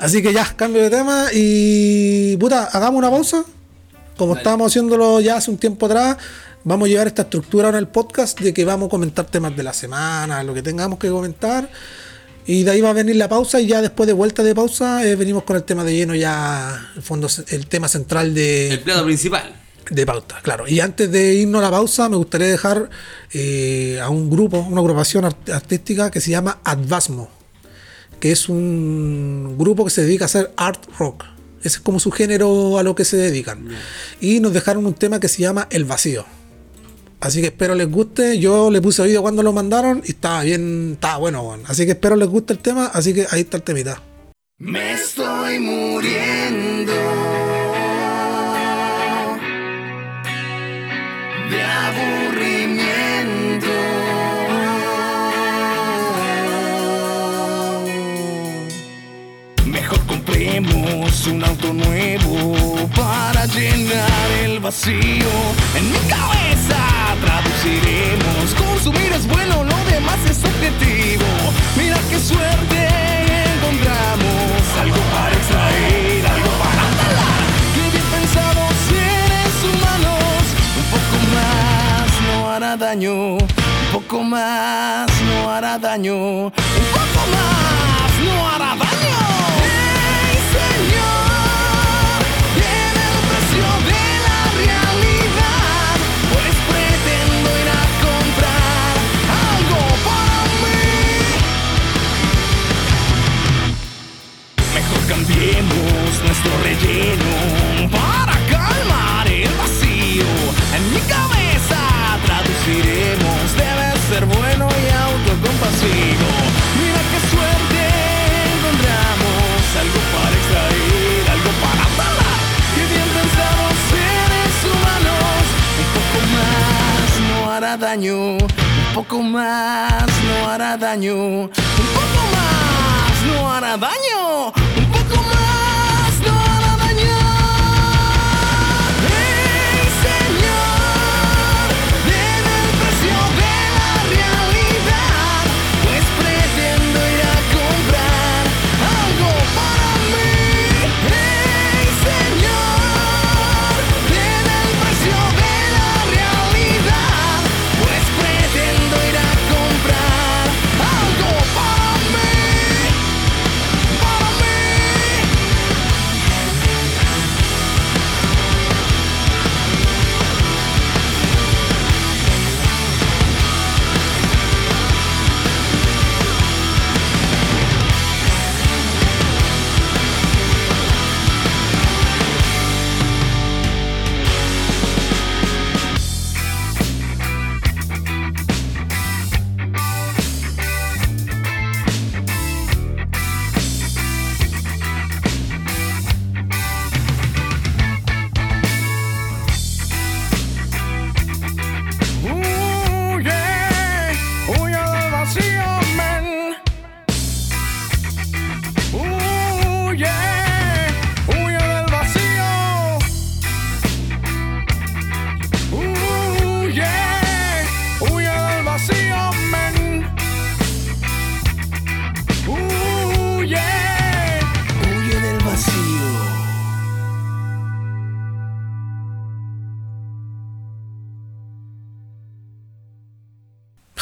Así que ya, cambio de tema y. Puta, hagamos una pausa. Como Dale. estábamos haciéndolo ya hace un tiempo atrás, vamos a llevar esta estructura ahora en el podcast de que vamos a comentar temas de la semana, lo que tengamos que comentar. Y de ahí va a venir la pausa y ya después de vuelta de pausa eh, venimos con el tema de lleno ya, el fondo, el tema central de, El plato principal. de pauta, claro. Y antes de irnos a la pausa, me gustaría dejar eh, a un grupo, una agrupación art- artística que se llama Advasmo, que es un grupo que se dedica a hacer art rock. Ese es como su género a lo que se dedican. Y nos dejaron un tema que se llama El Vacío. Así que espero les guste. Yo le puse oído cuando lo mandaron y estaba bien, estaba bueno. Así que espero les guste el tema. Así que ahí está el temita. Me estoy muriendo un auto nuevo para llenar el vacío. En mi cabeza traduciremos, consumir es bueno, lo demás es objetivo. Mira qué suerte encontramos, algo para extraer, algo para talar. Qué bien pensado seres humanos, un poco más no hará daño, un poco más no hará daño, un poco más cambiemos nuestro relleno para calmar el vacío. En mi cabeza traduciremos, debe ser bueno y autocompasivo. Mira qué suerte encontramos, algo para extraer, algo para talar. Qué bien pensados seres humanos, un poco más no hará daño, un poco más no hará daño, un poco más no hará daño, un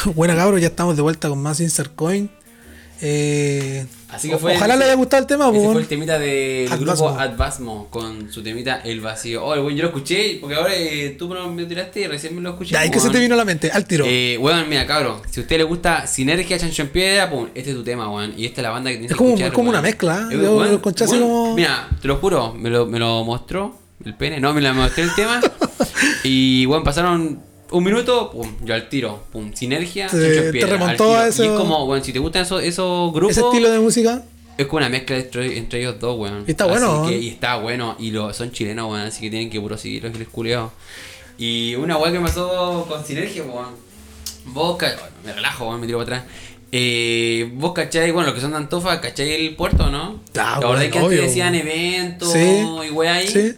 Buena cabros, ya estamos de vuelta con más Insert Coin. Eh, Así que fue ojalá le haya gustado el tema, Ese pues. fue el temita del Advasmo. grupo Advasmo con su temita El Vacío. Oh, bueno, yo lo escuché porque ahora eh, tú me tiraste y recién me lo escuché. Ya, ¿y qué se weón. te vino a la mente? Al tiro. Eh, weón, mira, cabrón, si a usted le gusta Sinergia, Chancho en Piedra, pum, este es tu tema, weón. Y esta es la banda que tienes Es que como- escuchar, es como weón. una mezcla, ¿eh? Eh, Yo weón, lo escuché así weón, como- Mira, te lo juro, me lo, me lo mostró el pene, no, me lo mostró el tema. y, weón, pasaron un minuto, pum, yo al tiro, pum, Sinergia, Te- te Piedra. al remontó a Y eso- es como, weón, si te gustan esos, esos grupos. Ese estilo de música. Es como una mezcla entre, entre ellos dos, weón. Y está bueno, que- y está bueno. Y lo, son chilenos, weón. Así que tienen que puro seguir los culiados. Y una weá que me pasó con Sinergia, weón. Vos, bueno, me relajo, weón, me tiro para atrás. Eh, vos cacháis, bueno, los que son de Antofa, cacháis el puerto, ¿no? Ah, ¿Te acordás weón, que antes decían weón. eventos Sí. y weá ahí? Sí.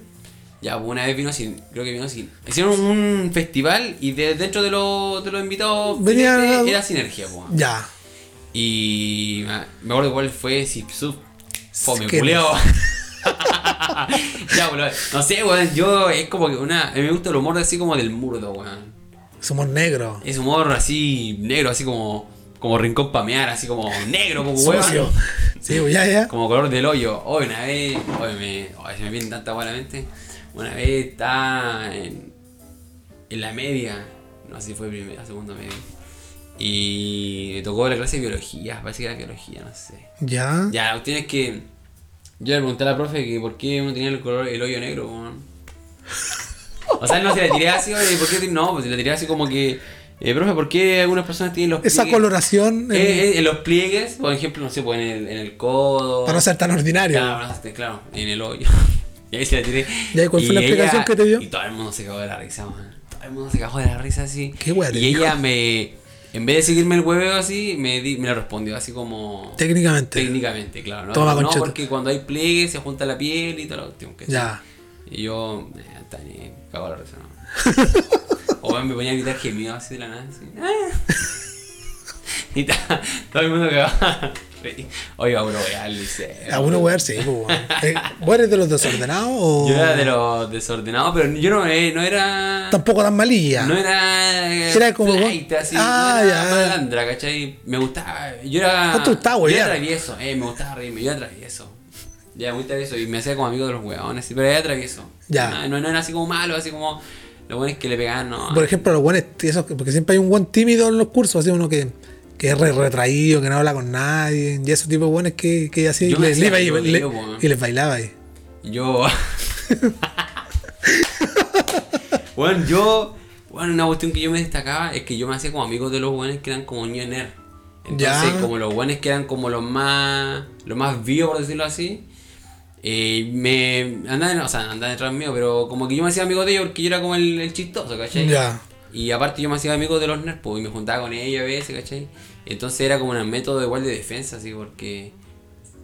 Ya, pues, una vez vino sin, creo que vino sin. Hicieron un festival y de, dentro de, los de los invitados Venía- finalmente era Sinergia, weón. Ya. Y me acuerdo cuál fue Sipsub. Fome, ¿Qué? culeo. ya, boludo. No sé, weón. Yo es como que una. A mí me gusta el humor así como del murdo, weón. Somos negros. Es humor así negro, así como. Como rincón pamear, así como negro, como weón. Sí, pues ya, ya. Como color del hoyo. Hoy una vez. Hoy me. Hoy se me viene tanta agua a la mente. Una vez está en. En la media. No sé si fue primera, segunda media. Y me tocó la clase de biología. Parece que era biología, no sé. Ya. Ya, la es que yo le pregunté a la profe que por qué uno tenía el color, el hoyo negro. O sea, no se la tiré así, oye, ¿por qué? No, pues se la tiré así como que, eh, profe, ¿por qué algunas personas tienen los Esa pliegues- coloración. Eh, eh, en los pliegues, por ejemplo, no sé, pues en el, en el codo. para no ser tan ordinario. Claro, no sé, claro, en el hoyo. Y ahí se la tiré. ¿Y ahí cuál fue la explicación que te dio? Y todo el mundo se cagó de la risa, man. Todo el mundo se cagó de la risa así. ¿Qué te Y ella me, en vez de seguirme el hueveo así, me, di- me lo respondió así como... Técnicamente. Técnicamente, claro. ¿no? Toma, no, porque cuando hay pliegue se junta la piel y todo lo último que Ya. Y yo, eh, está ni cago la risa, ¿no? o me ponía a gritar gemidos así de la nada, así. y ta- todo el mundo cagaba. Oiga, bro, ya al liceo. A uno wear, sí, pues. Eh, ¿Vos eres de los desordenados o.? Yo era de los desordenados, pero yo no, eh, no era. Tampoco tan malilla. No era. Era como flight, así. Ah, no era ya. malandra, ¿cachai? Me gustaba. Yo era. Te gustaba, Yo era travieso, eh, me gustaba reírme, yo era travieso. Ya, muy travieso. Y me hacía como amigo de los huevones, sí, pero era travieso. Ya. No, no, no era así como malo, así como. Los buenos que le pegaban, no. Por ejemplo, los buenos, esos, porque siempre hay un buen tímido en los cursos, así uno que, que es re- retraído, que no habla con nadie, y esos tipos de buenos que, que así Yo me les hacía iba y, le- y les bailaba ahí. Yo. bueno, yo. Bueno, una cuestión que yo me destacaba es que yo me hacía como amigo de los buenos que eran como ño nerd. Entonces, Ya. como los buenos que eran como los más. Los más vivos, por decirlo así. eh, me. Andaban, o sea, andaban detrás mío, pero como que yo me hacía amigo de ellos porque yo era como el, el chistoso, ¿cachai? Ya. Y aparte yo me hacía amigo de los nerds, pues, y me juntaba con ellos a veces, ¿cachai? Entonces era como un método igual de defensa, así, porque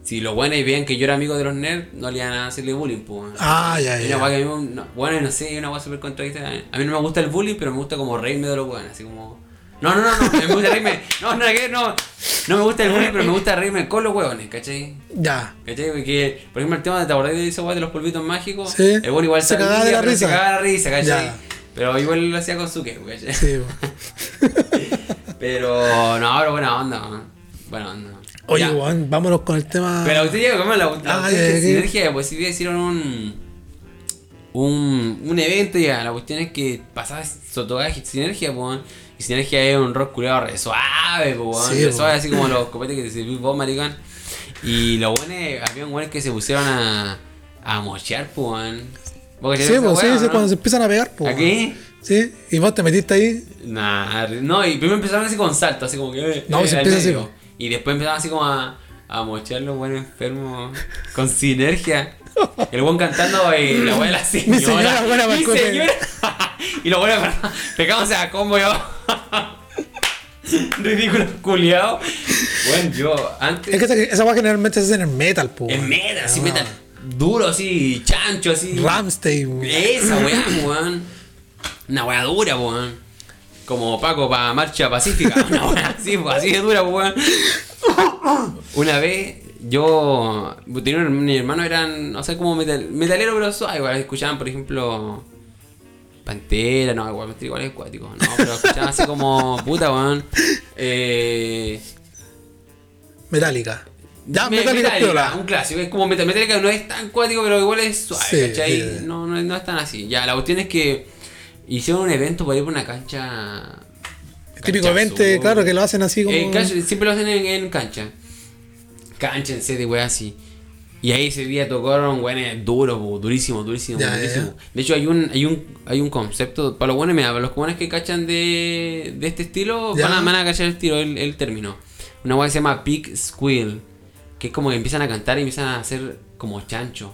si los buenos veían que yo era amigo de los nerds, no le iban a hacerle bullying, pues. Ah, ya, ya. una que a mí, no, bueno, no sé, una weá súper contradictoria. A mí no me gusta el bullying, pero me gusta como reírme de los weones, así como... No, no, no, no, me gusta reírme... No, no, no, no me gusta el bullying, pero me gusta reírme con los weones, ¿cachai? Ya. ¿Cachai? Porque, por ejemplo, el tema de te acordás de esa weá de los polvitos mágicos, Sí. el bueno igual Se cagaba de la risa. Se cagaba de la risa, ¿cachai? Ya. Pero igual lo hacía con su que, ¿cachai? Sí. Pero, no, pero buena onda, man. Buena onda. Oye, Ya. weón, vámonos con el tema. Pero usted llega como la, la Ah, de sinergia, pues si hicieron un, un un evento ya, la cuestión es que pasaba Sotogaje sinergia, pues, y sinergia es un rock culiado re suave, pues, Sí, re po. suave, así como los copetes que te sirvió vos, maricón. Y los buenos, había buenos que se pusieron a, a mochear, pues, weón. ¿Vos cachai Sí, pues sí, sí, cuando se empiezan a pegar, pues. ¿Aquí? Sí, y vos te metiste ahí. Nah, no, y primero empezaron así con salto, así como que. eh, No, eh, se empieza así, po. Y después empezaron así como a, a mochar los buenos enfermos con sinergia. El buen cantando y la buena la señora. Mi señora buena Mi señora. y los buenos pegándose a combo yo. Ridículo, culiado. Bueno, yo antes. Es que esa, weá generalmente se hace en el metal, pues. En metal, así Ah. metal. Duro, así, chancho, así. Ramstein. Esa weá, weón. Una weá dura, weón. Como Paco para Marcha Pacífica. Una weá así, así de dura, weón. Una vez, yo. Tenía un- mi hermano eran, o sea, como metal, metalero, pero suave, igual. Escuchaban, por ejemplo. Pantera, no, igual, igual es acuático. No, pero escuchaba así como, puta, weón. Eh, Metallica. Ya, Me- Metallica, piola. un clásico. Es como Metal- Metallica no es tan cuático, pero igual es suave, Sí, ¿cachai? sí. No, no, no es tan así. Ya, la cuestión es que hicieron un evento para ir por una cancha. Típico cancha evento, azul. claro, que lo hacen así como. Cancha- siempre lo hacen en, en cancha. Cancha en sede, así. Y ahí ese día tocaron, weones, duro, po, durísimo, durísimo, Ya, durísimo. ya. De hecho, hay un, hay un, hay un concepto, para los buenos, mira, para los buenos que cachan de, de este estilo, van a, van a cachar el estilo, el, el término. Una weá que se llama Pig Squeal, que es como que empiezan a cantar y empiezan a hacer como chancho.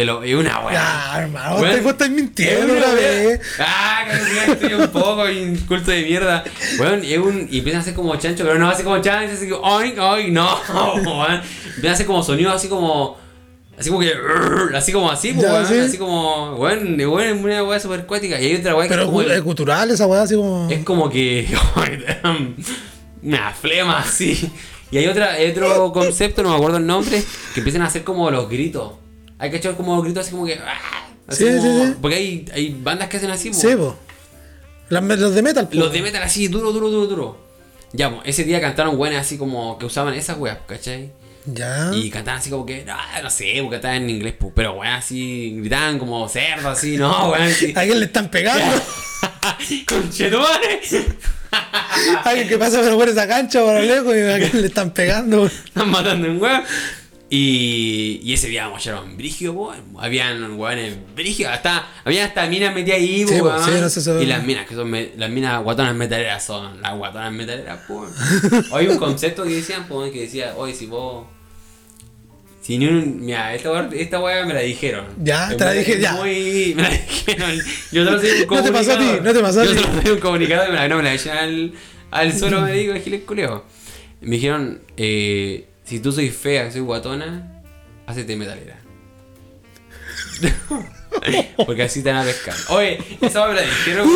Te lo, es una weá. Ya, hermano, vos estás mintiendo una vez. Ah, que estoy un poco inculto de mierda. Weón, es un, y empiezan a hacer como chancho, pero no hace como chancho, así como, ay, ay, no, weón. Empiezan a hacer como sonidos así como, así como que, así como así, pues, Ya, weón, sí. así como, weón, weón, es una weá super cuática. Y hay otra weá que Pero es como, es cultural esa weá, así como. es como que, una flema así. Y hay otra, hay otro concepto, no me acuerdo el nombre, que empiezan a hacer como los gritos. Hay que echar como gritos así como que, ah, así Sí, como- sí, sí. Porque hay, hay bandas que hacen así, po. Sí, po. Las- los de metal, po. Los de metal así, duro, duro, duro, duro. Ya, pues, ese día cantaron buenas así como que usaban esas weas, ¿cachai? Ya. Y cantaban así como que, no, no sé, porque cantaban en inglés, pues, pero weas así, gritaban como cerdo, así, no, weón, así. ¿A quién le están pegando? ¡Conchetumare! Alguien que pasa por esa cancha por lejos y a quién le están pegando. Están matando en weón. Y, y ese día mocharon brigio, po. Habían weones brigio, hasta, habían hasta minas metidas ahí, Sí, weón. sí, no sé, Y las minas que son me- las minas guatonas metaleras son las guatonas metaleras, po. Hay un concepto que decían, po, que decía, oye, si vos. Si ni un. Mira, esta weá, esta weá me la dijeron. Ya, te la dije, ya. Muy, me la dijeron. Yo solo soy un No te comunicador. pasó a ti, no te pasó a Yo ti. solo soy un comunicador y me la, no me la echaron al, al suelo, me digo, giles culeo. Me dijeron, eh, si tú soy fea, soy guatona, hacete metalera. Porque así te van a pescar. Oye, esa la dijeron,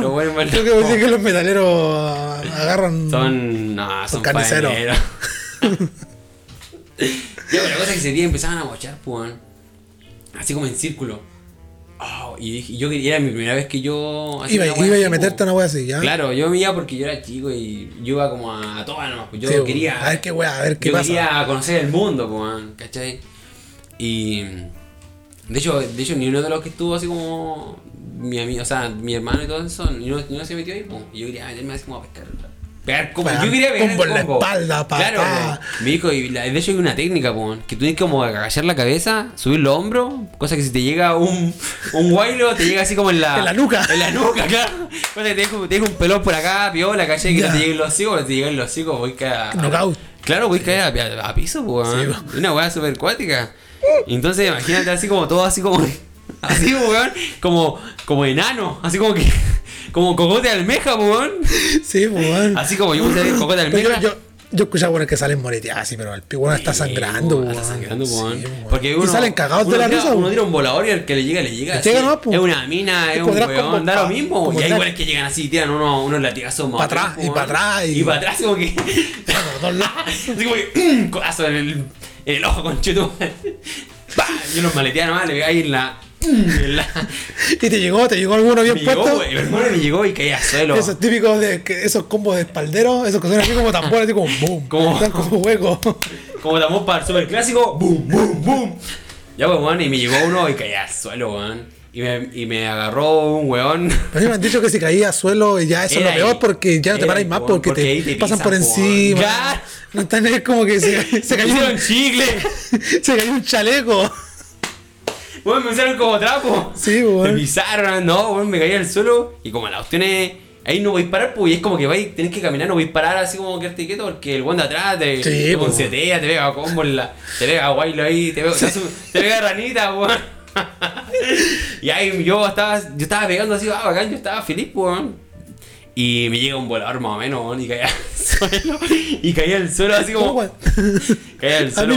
lo bueno es Creo que decir que los metaleros agarran. Son. No, son carniceros. ya, pero la cosa es que ese día empezaban a mochar, pues. Así como en círculo. Oh, y dije, yo quería, era mi primera vez que yo. Iba, iba así, a meterte po. una wea así, ¿ya? Claro, yo me iba porque yo era chico y yo iba como a, a todas, ¿no? Yo Sí, quería. A ver qué wea, a ver qué yo pasa. quería conocer el mundo, pues, weón, ¿cachai? Y. De hecho, de hecho, ni uno de los que estuvo así como. Mi amigo, o sea, mi hermano y todo eso, ni uno, ni uno se metió ahí, pues. Y yo quería meterme así como a pescar. Pegar como. Yo quería pegar en la espalda, Claro, patada. po. me dijo, y la- de hecho hay una técnica, po, que tú tienes que como agachar la cabeza, subir los hombros, cosa que si te llega un, un guaylo, te llega así como en la... En la nuca. En la nuca, claro. Cosa que te deja un pelón por acá, piola, ¿cachai? Que no te lleguen los hocicos, te llegan los hocicos, voy a. Knockout. Claro, voy a caer a, a piso, po, Sí. Una weá súper cuática. Entonces, imagínate así como todo así como... Así, weón, como, como enano, así como que... Como cocote de almeja, weón. Sí, weón. Así como yo puse cocote de almeja. yo, yo, yo escuchaba bueno que salen moreteadas así, pero el pigüón está Sí, sangrando, weón. Está sangrando, Sí, weón. Porque uno, y salen cagados de la tira- risa, Uno tira un volador y el que le llega, le llega. Le así. llega po. es una mina, Es un weón. Da lo mismo. como Y hay weones que llegan así, tiran unos, unos latigazos más. Pa' atrás, y pa' atrás, y- Y para atrás, como que. así como que. Codazo en el, en el ojo, concheto. Y unos maleteas nomás, le pegáis en la. Y te llegó, te llegó alguno bien me llegó, puesto. Mi hermano me llegó y caía suelo. Esos típicos de que esos combos de espaldero, esos que son así como tambores, así como boom. Como- Están como huecos. Como estamos para el super clásico, boom, boom, boom. Ya, pues, weón, y me llegó uno y caía suelo, weón. Y me, y me agarró un weón. A mí me han dicho que si caía a suelo y ya eso es lo peor porque ya no te paráis más po, porque, porque te, pasan por po. encima. No están es como que se, se cayó un, chicle. se cayó un chaleco. Weón, me usaron como trapo. Sí, weón. Me pisaron, no, weón, me caí al suelo. Y como la opción es. Ahí no voy a parar, pues, y es como que vais, tenés que caminar, no voy a parar así como quedarte quieto, porque el weón de atrás te, Sí, te po. boncetea, te pega combo en la. Te pega guaylo ahí, te pega, te, pega ranita, weón. y ahí yo estaba, yo estaba pegando así, ah, bacán, yo estaba feliz, pues, weón. Y me llega un volador más o menos, weón, y caía al suelo. Y caía al suelo así como. Caía al suelo.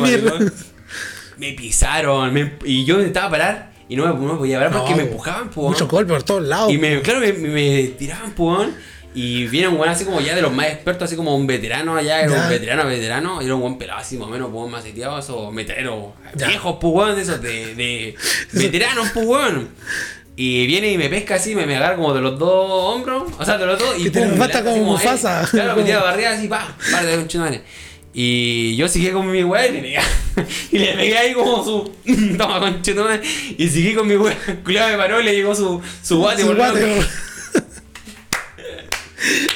Me pisaron, me- y yo intentaba parar y no me, no podía parar porque me empujaban, po. Muchos golpes por todos lados. Y me, claro, me, tiraban, po. Y viene un weón así como ya de los más expertos, así como un veterano allá, era Ya. un veterano, veterano, y era un buen pelado así más o menos, po, más seteado, esos metaleros viejos, weón, de esos de, de veteranos, weón. Y viene y me pesca así, me, me agarra como de los dos hombros, o sea, de los dos, y te pum, levanta lanza como así Mufasa. eh, claro, me tira barriga así, pa, para de conchetumare. Y yo seguí con mi weá y le pegué, y le pegué ahí como su. Toma conchetumare. Y seguí con mi weá. Culiado me paró y le llegó su, su guate, Su por guate, weón.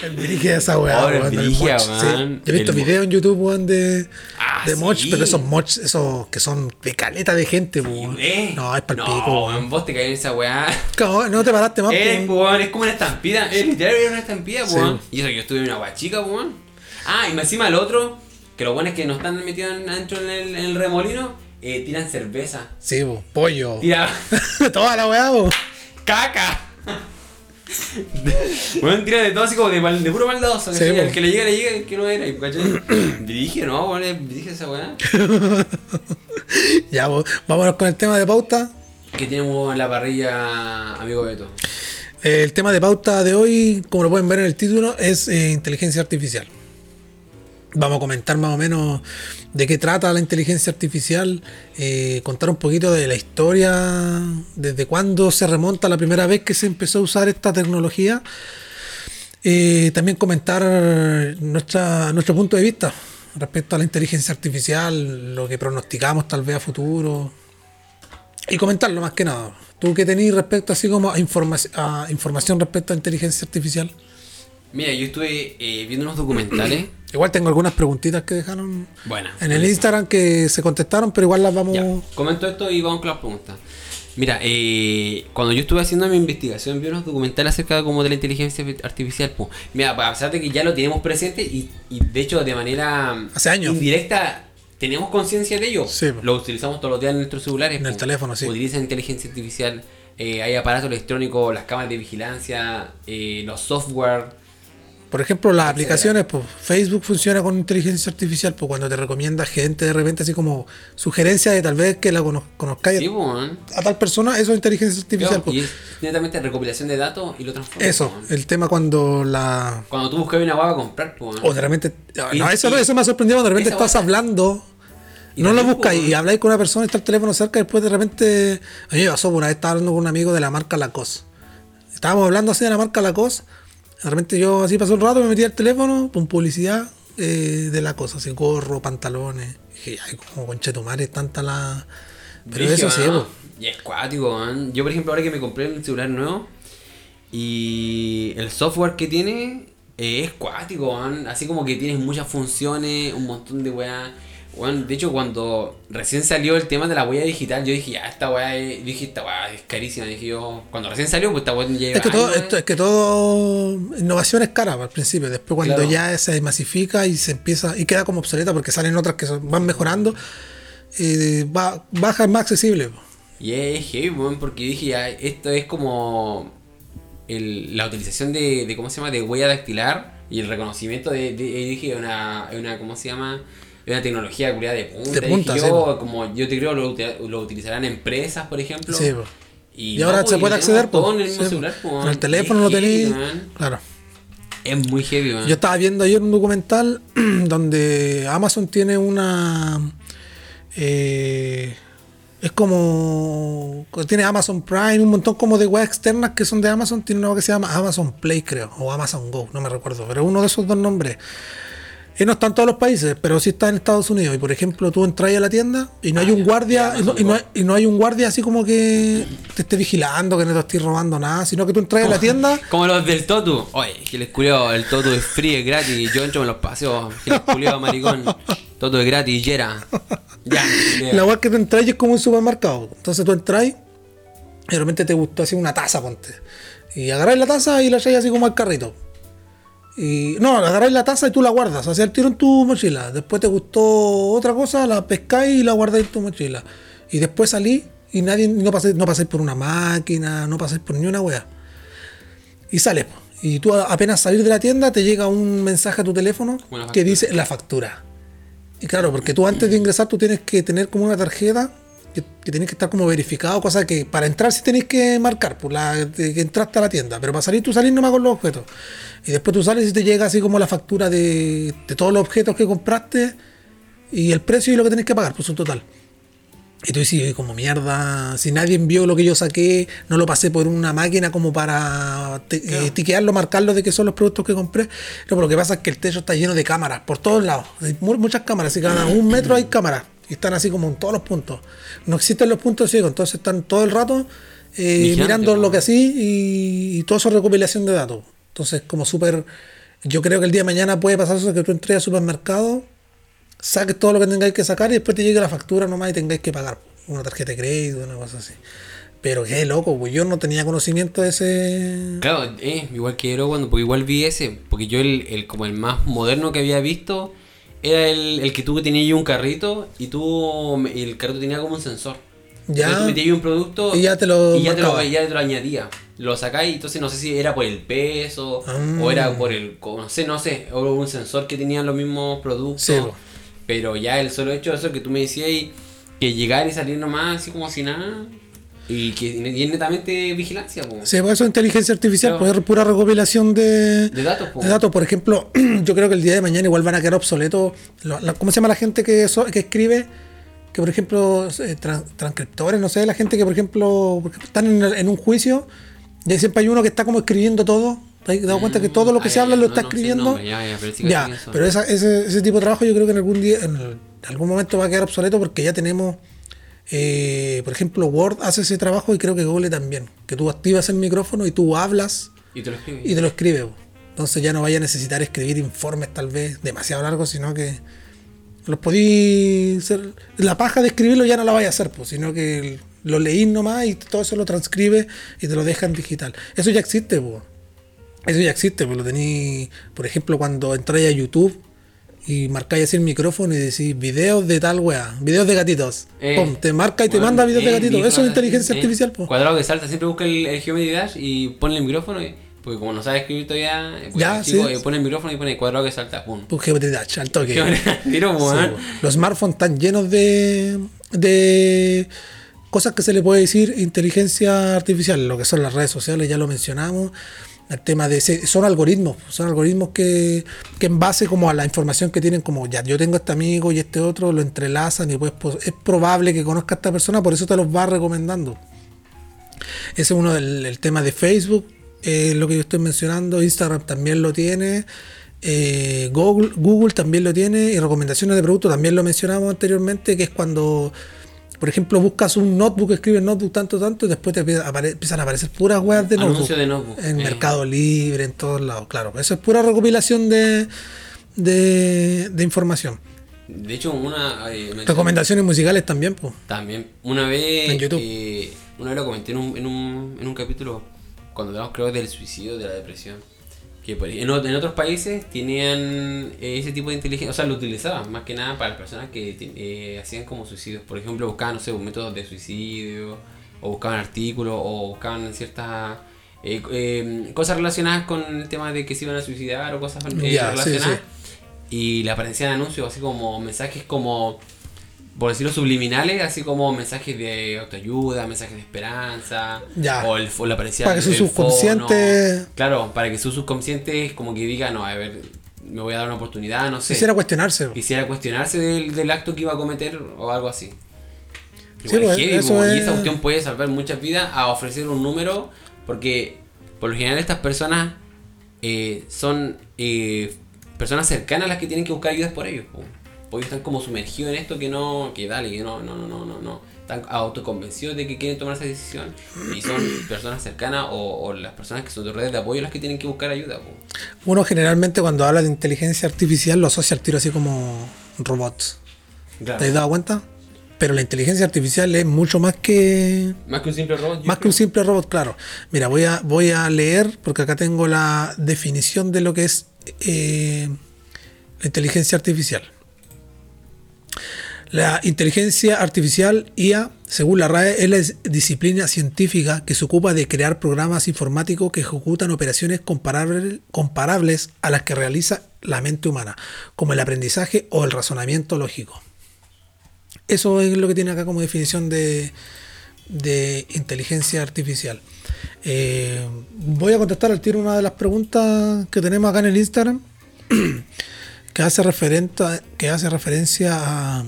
El brígida esa weá, Ahora, weón, brígida, moch, sí. weón. Yo he visto El videos en YouTube, weón, de, Ah, de moch, sí. pero esos moch, esos que son de caleta de gente, weón. Eh, No, es para el no, weón. weón, vos te caes en esa weá. ¿Cómo? No te paraste más, Es, weón. weón, es como una estampida. Es literal era una estampida, Sí. weón. Y eso que yo estuve en una guachica, weón. Ah, y encima el otro, que los buenos que no están metidos en- adentro en el, en el remolino, eh, tiran cerveza. Sí, weón, pollo. Tira Toda la weá, weón. caca. Weón, tira de todo así como de, mal- de puro maldadoso. Sí, el que le llega, le llega, el que no era. y, ¿cachai? Dirige, no, weón, dirige esa weá. Ya, weón. Vámonos con el tema de pauta. Que tenemos en la parrilla, amigo Beto. El tema de pauta de hoy, como lo pueden ver en el título, es eh, inteligencia artificial. Vamos a comentar más o menos de qué trata la inteligencia artificial, eh, contar un poquito de la historia, desde cuándo se remonta la primera vez que se empezó a usar esta tecnología. Eh, también comentar nuestra, nuestro punto de vista respecto a la inteligencia artificial, lo que pronosticamos tal vez a futuro, y comentarlo más que nada. ¿Tú qué tenés respecto así como a, informa- a información respecto a inteligencia artificial? Mira, yo estuve eh, viendo unos documentales. Igual tengo algunas preguntitas que dejaron Bueno, en el Instagram que se contestaron, pero igual las vamos... Ya, comento esto y vamos con las preguntas. Mira, eh, cuando yo estuve haciendo mi investigación, vi unos documentales acerca de, como de la inteligencia artificial. Pues, mira, a pesar de que ya lo tenemos presente y, y de hecho de manera Hace años. indirecta tenemos conciencia de ello. Sí. Lo utilizamos todos los días en nuestros celulares. En el teléfono, sí. Utilizan inteligencia artificial. eh, hay aparatos electrónicos, las cámaras de vigilancia, eh, los software. Por ejemplo, las aplicaciones, pues Facebook funciona con inteligencia artificial, pues cuando te recomienda gente de repente así como sugerencia de tal vez que la cono- conozcáis a tal persona, eso es inteligencia artificial. pues. Y es netamente recopilación de datos y lo transforma. Eso, el tema cuando la... Cuando tú buscas una guava a comprar, po, ¿eh? O de repente... Y- no, eso, y- eso me ha sorprendido cuando de repente estás hablando... Y no lo también, buscáis pues, y habláis con una persona y está el teléfono cerca y después de repente... A mí me pasó, una vez estaba hablando con un amigo de la marca Lacoste. Estábamos hablando así de la marca Lacoste. De repente yo así pasó un rato, me metí al teléfono, con publicidad eh, de la cosa, así gorro, pantalones. Y dije, ay, como conchetumare, tanta la... Pero eso sí, ¿no? Y es cuático. Yo, por ejemplo, ahora que me compré un celular nuevo y el software que tiene eh, es cuático. Así como que tienes muchas funciones, un montón de weá. Weón, de hecho, cuando recién salió el tema de la huella digital, yo dije, ya, esta weá es, yo dije, esta weá es carísima. Dije yo, cuando recién salió, pues esta weá lleva Es que, todo, esto- es que todo innovación es cara al principio, después cuando Claro. ya se masifica y se empieza y queda como obsoleta porque salen otras que son- van mejorando, eh, va, baja es más accesible. Y es heavy, porque dije ya, esto es como el- la utilización de, de, ¿cómo se llama?, de huella dactilar y el reconocimiento de, de- y dije, una, una, ¿cómo se llama?, Es una tecnología culiada de punta. De punta, yo, sí, como yo te creo, lo, lo utilizarán empresas, por ejemplo. Sí, po. Y, Y, no, ahora po, se puede acceder todo en el mismo Sí, celular, po. En el teléfono lo tenéis. Claro. Es muy heavy, man. Yo estaba viendo ayer un documental donde Amazon tiene una. eh, es como. Tiene Amazon Prime, un montón como de web externas que son de Amazon. Tiene una que se llama Amazon Play, creo, o Amazon Go, no me recuerdo, pero uno de esos dos nombres. Y no está en todos los países, pero sí está en Estados Unidos. Y por ejemplo, tú entras a la tienda y no hay un guardia, y no, y no hay- y no hay un guardia así como que te esté vigilando, que no te estés robando nada, sino que tú entras a la tienda. Como los del Totu. Oye, que les culiao, el Totu es free, es gratis. Yo entro en los paseos. Que les culiao, maricón. Totu es gratis, yera. Ya. ya. La web que tú entras es como un supermercado. Entonces tú entras y de repente te gustó así una taza, ponte. Y agarráis la taza y la echáis así como al carrito. Y no, agarráis la taza y tú la guardas, hacia el tiro en tu mochila. Después te gustó otra cosa, la pescáis y la guardáis en tu mochila. Y después salís y nadie, no pasáis, no pasáis por una máquina, no pasáis por ni una wea. Y sales. Y tú apenas salir de la tienda te llega un mensaje a tu teléfono que dice la factura. Y claro, porque tú antes de ingresar tú tienes que tener como una tarjeta que, que tienes que estar como verificado, cosa que para entrar sí tenés que marcar, por la que entraste a la tienda, pero para salir tú salís nomás con los objetos. Y después tú sales y te llega así como la factura de, de todos los objetos que compraste y el precio y lo que tenés que pagar, pues un total. Y tú dices, como mierda, si nadie vio lo que yo saqué, no lo pasé por una máquina como para te- eh, tiquearlo, marcarlo de que son los productos que compré. No, pero lo que pasa es que el techo está lleno de cámaras, por todos lados. Hay mu- muchas cámaras, y cada un metro hay cámaras. Y están así como en todos los puntos. No existen los puntos ciegos, entonces están todo el rato eh, mirando lo que así y, y todo eso es recopilación de datos. Entonces, como súper. Yo creo que el día de mañana puede pasar eso que tú entres al supermercado saques todo lo que tengáis que sacar y después te llegue la factura nomás y tengáis que pagar una tarjeta de crédito, una cosa así. Pero qué loco, pues yo no tenía conocimiento de ese. Claro, eh, igual que yo cuando, porque igual vi ese, porque yo el, el como el más moderno que había visto era el, el que tú tenías ahí un carrito y tú y el carrito tenía como un sensor. Ya. Entonces tú metías ahí un producto Y ya te lo y ya te lo, ya te lo añadía. Lo sacáis, entonces no sé si era por el peso Ah. o era por el, no sé, no sé, o un sensor que tenían los mismos productos. Sí, pero ya el solo hecho de eso que tú me decías y que llegar y salir nomás así como si nada y que y es netamente vigilancia, po. Sí, pues eso es inteligencia artificial, Claro. pura recopilación de, De datos, po. de datos. Por ejemplo, yo creo que el día de mañana igual van a quedar obsoletos. la- ¿Cómo se llama la gente que, so- que escribe? Que por ejemplo, eh, tran- transcriptores, no sé, la gente que por ejemplo están en, un juicio y ahí siempre hay uno que está como escribiendo todo. ¿Te has dado cuenta que todo lo que Ah, se habla lo está no escribiendo? ya, ya, pero sí Ya, esa- ese, ese tipo de trabajo yo creo que en algún día, en el- algún momento va a quedar obsoleto porque ya tenemos, eh, por ejemplo, Word hace ese trabajo y creo que Google también, que tú activas el micrófono y tú hablas Y te lo escribes. y te lo escribe. Entonces ya no vaya a necesitar escribir informes tal vez demasiado largos, sino que los podí hacer. La paja de escribirlo ya no la vaya a hacer, pues, sino que lo leís nomás y todo eso lo transcribe y te lo deja en digital. Eso ya existe, pues. Eso ya existe, pues lo tení, por ejemplo, cuando entráis a YouTube y marcáis así el micrófono y decís videos de tal weá, videos de gatitos. Eh, Pum, te marca y te bueno, manda videos de eh, gatitos. Eso es inteligencia eh, artificial, pues. Cuadrado que salta, siempre busca el, el Geometry Dash y pone el micrófono. Y, porque como no sabe escribir todavía, pues, Ya, chico, sí. eh, pone el micrófono y pone cuadrado que salta. Pum. Pues Geometry Dash, al toque. Tiro, Sí, po. los smartphones están llenos de, de cosas que se le puede decir inteligencia artificial, lo que son las redes sociales, ya lo mencionamos. El tema de son algoritmos, son algoritmos que, que en base como a la información que tienen, como ya yo tengo este amigo y este otro, lo entrelazan y pues, pues, es probable que conozca a esta persona, por eso te los va recomendando. Ese es uno del el tema de Facebook, eh, lo que yo estoy mencionando. Instagram también lo tiene. eh, Google, Google también lo tiene. Y recomendaciones de producto también lo mencionamos anteriormente, que es cuando, por ejemplo, buscas un notebook, escribes notebook tanto, tanto, y después te empiezan a aparecer puras weas de notebook. Anuncio de notebook, En eh. Mercado Libre, en todos lados, claro. Eso es pura recopilación de, de, de información. De hecho, una. eh, Recomendaciones musicales también, pues. También, una vez. En YouTube. eh, una vez lo comenté en un, en un, en un capítulo, cuando hablamos, creo, del suicidio, de la depresión. Que por- en, o- en otros países tenían eh, ese tipo de inteligencia, o sea, lo utilizaban más que nada para las personas que eh, hacían como suicidios. Por ejemplo, buscaban, no sé, métodos de suicidio, o buscaban artículos, o buscaban ciertas. eh, eh, cosas relacionadas con el tema de que se iban a suicidar o cosas eh, sí, relacionadas. sí. Y le aparecían anuncios así como mensajes como, por decirlo, subliminales, así como mensajes de autoayuda, mensajes de esperanza. Ya. O, el, o le aparecía Para que su subconsciente- fono. Claro, para que su subconsciente como que diga, no, a ver, me voy a dar una oportunidad, no sé. Quisiera cuestionarse. Quisiera cuestionarse del, del acto que iba a cometer o algo así. Sí, pues, heavy, eso po, Y es- esa cuestión puede salvar muchas vidas a ofrecer un número, porque por lo general estas personas eh, son eh, personas cercanas a las que tienen que buscar ayudas por ellos. Po. Porque están como sumergidos en esto que no, que dale, que no, no, no, no, no, no. Están autoconvencidos de que quieren tomar esa decisión y son personas cercanas o, o las personas que son de redes de apoyo las que tienen que buscar ayuda. po. Uno generalmente cuando habla de inteligencia artificial lo asocia al tiro así como robots. Claro. ¿Te has dado cuenta? Pero la inteligencia artificial es mucho más que Más que un simple robot. más que un simple robot, claro. Mira, voy a voy a leer porque acá tengo la definición de lo que es eh, la inteligencia artificial. La inteligencia artificial IA, según la RAE, es la dis- disciplina científica que se ocupa de crear programas informáticos que ejecutan operaciones comparables, comparables a las que realiza la mente humana, como el aprendizaje o el razonamiento lógico. Eso es lo que tiene acá como definición de, de inteligencia artificial. Eh, voy a contestar al tiro una de las preguntas que tenemos acá en el Instagram, que hace, referente, que hace referencia a...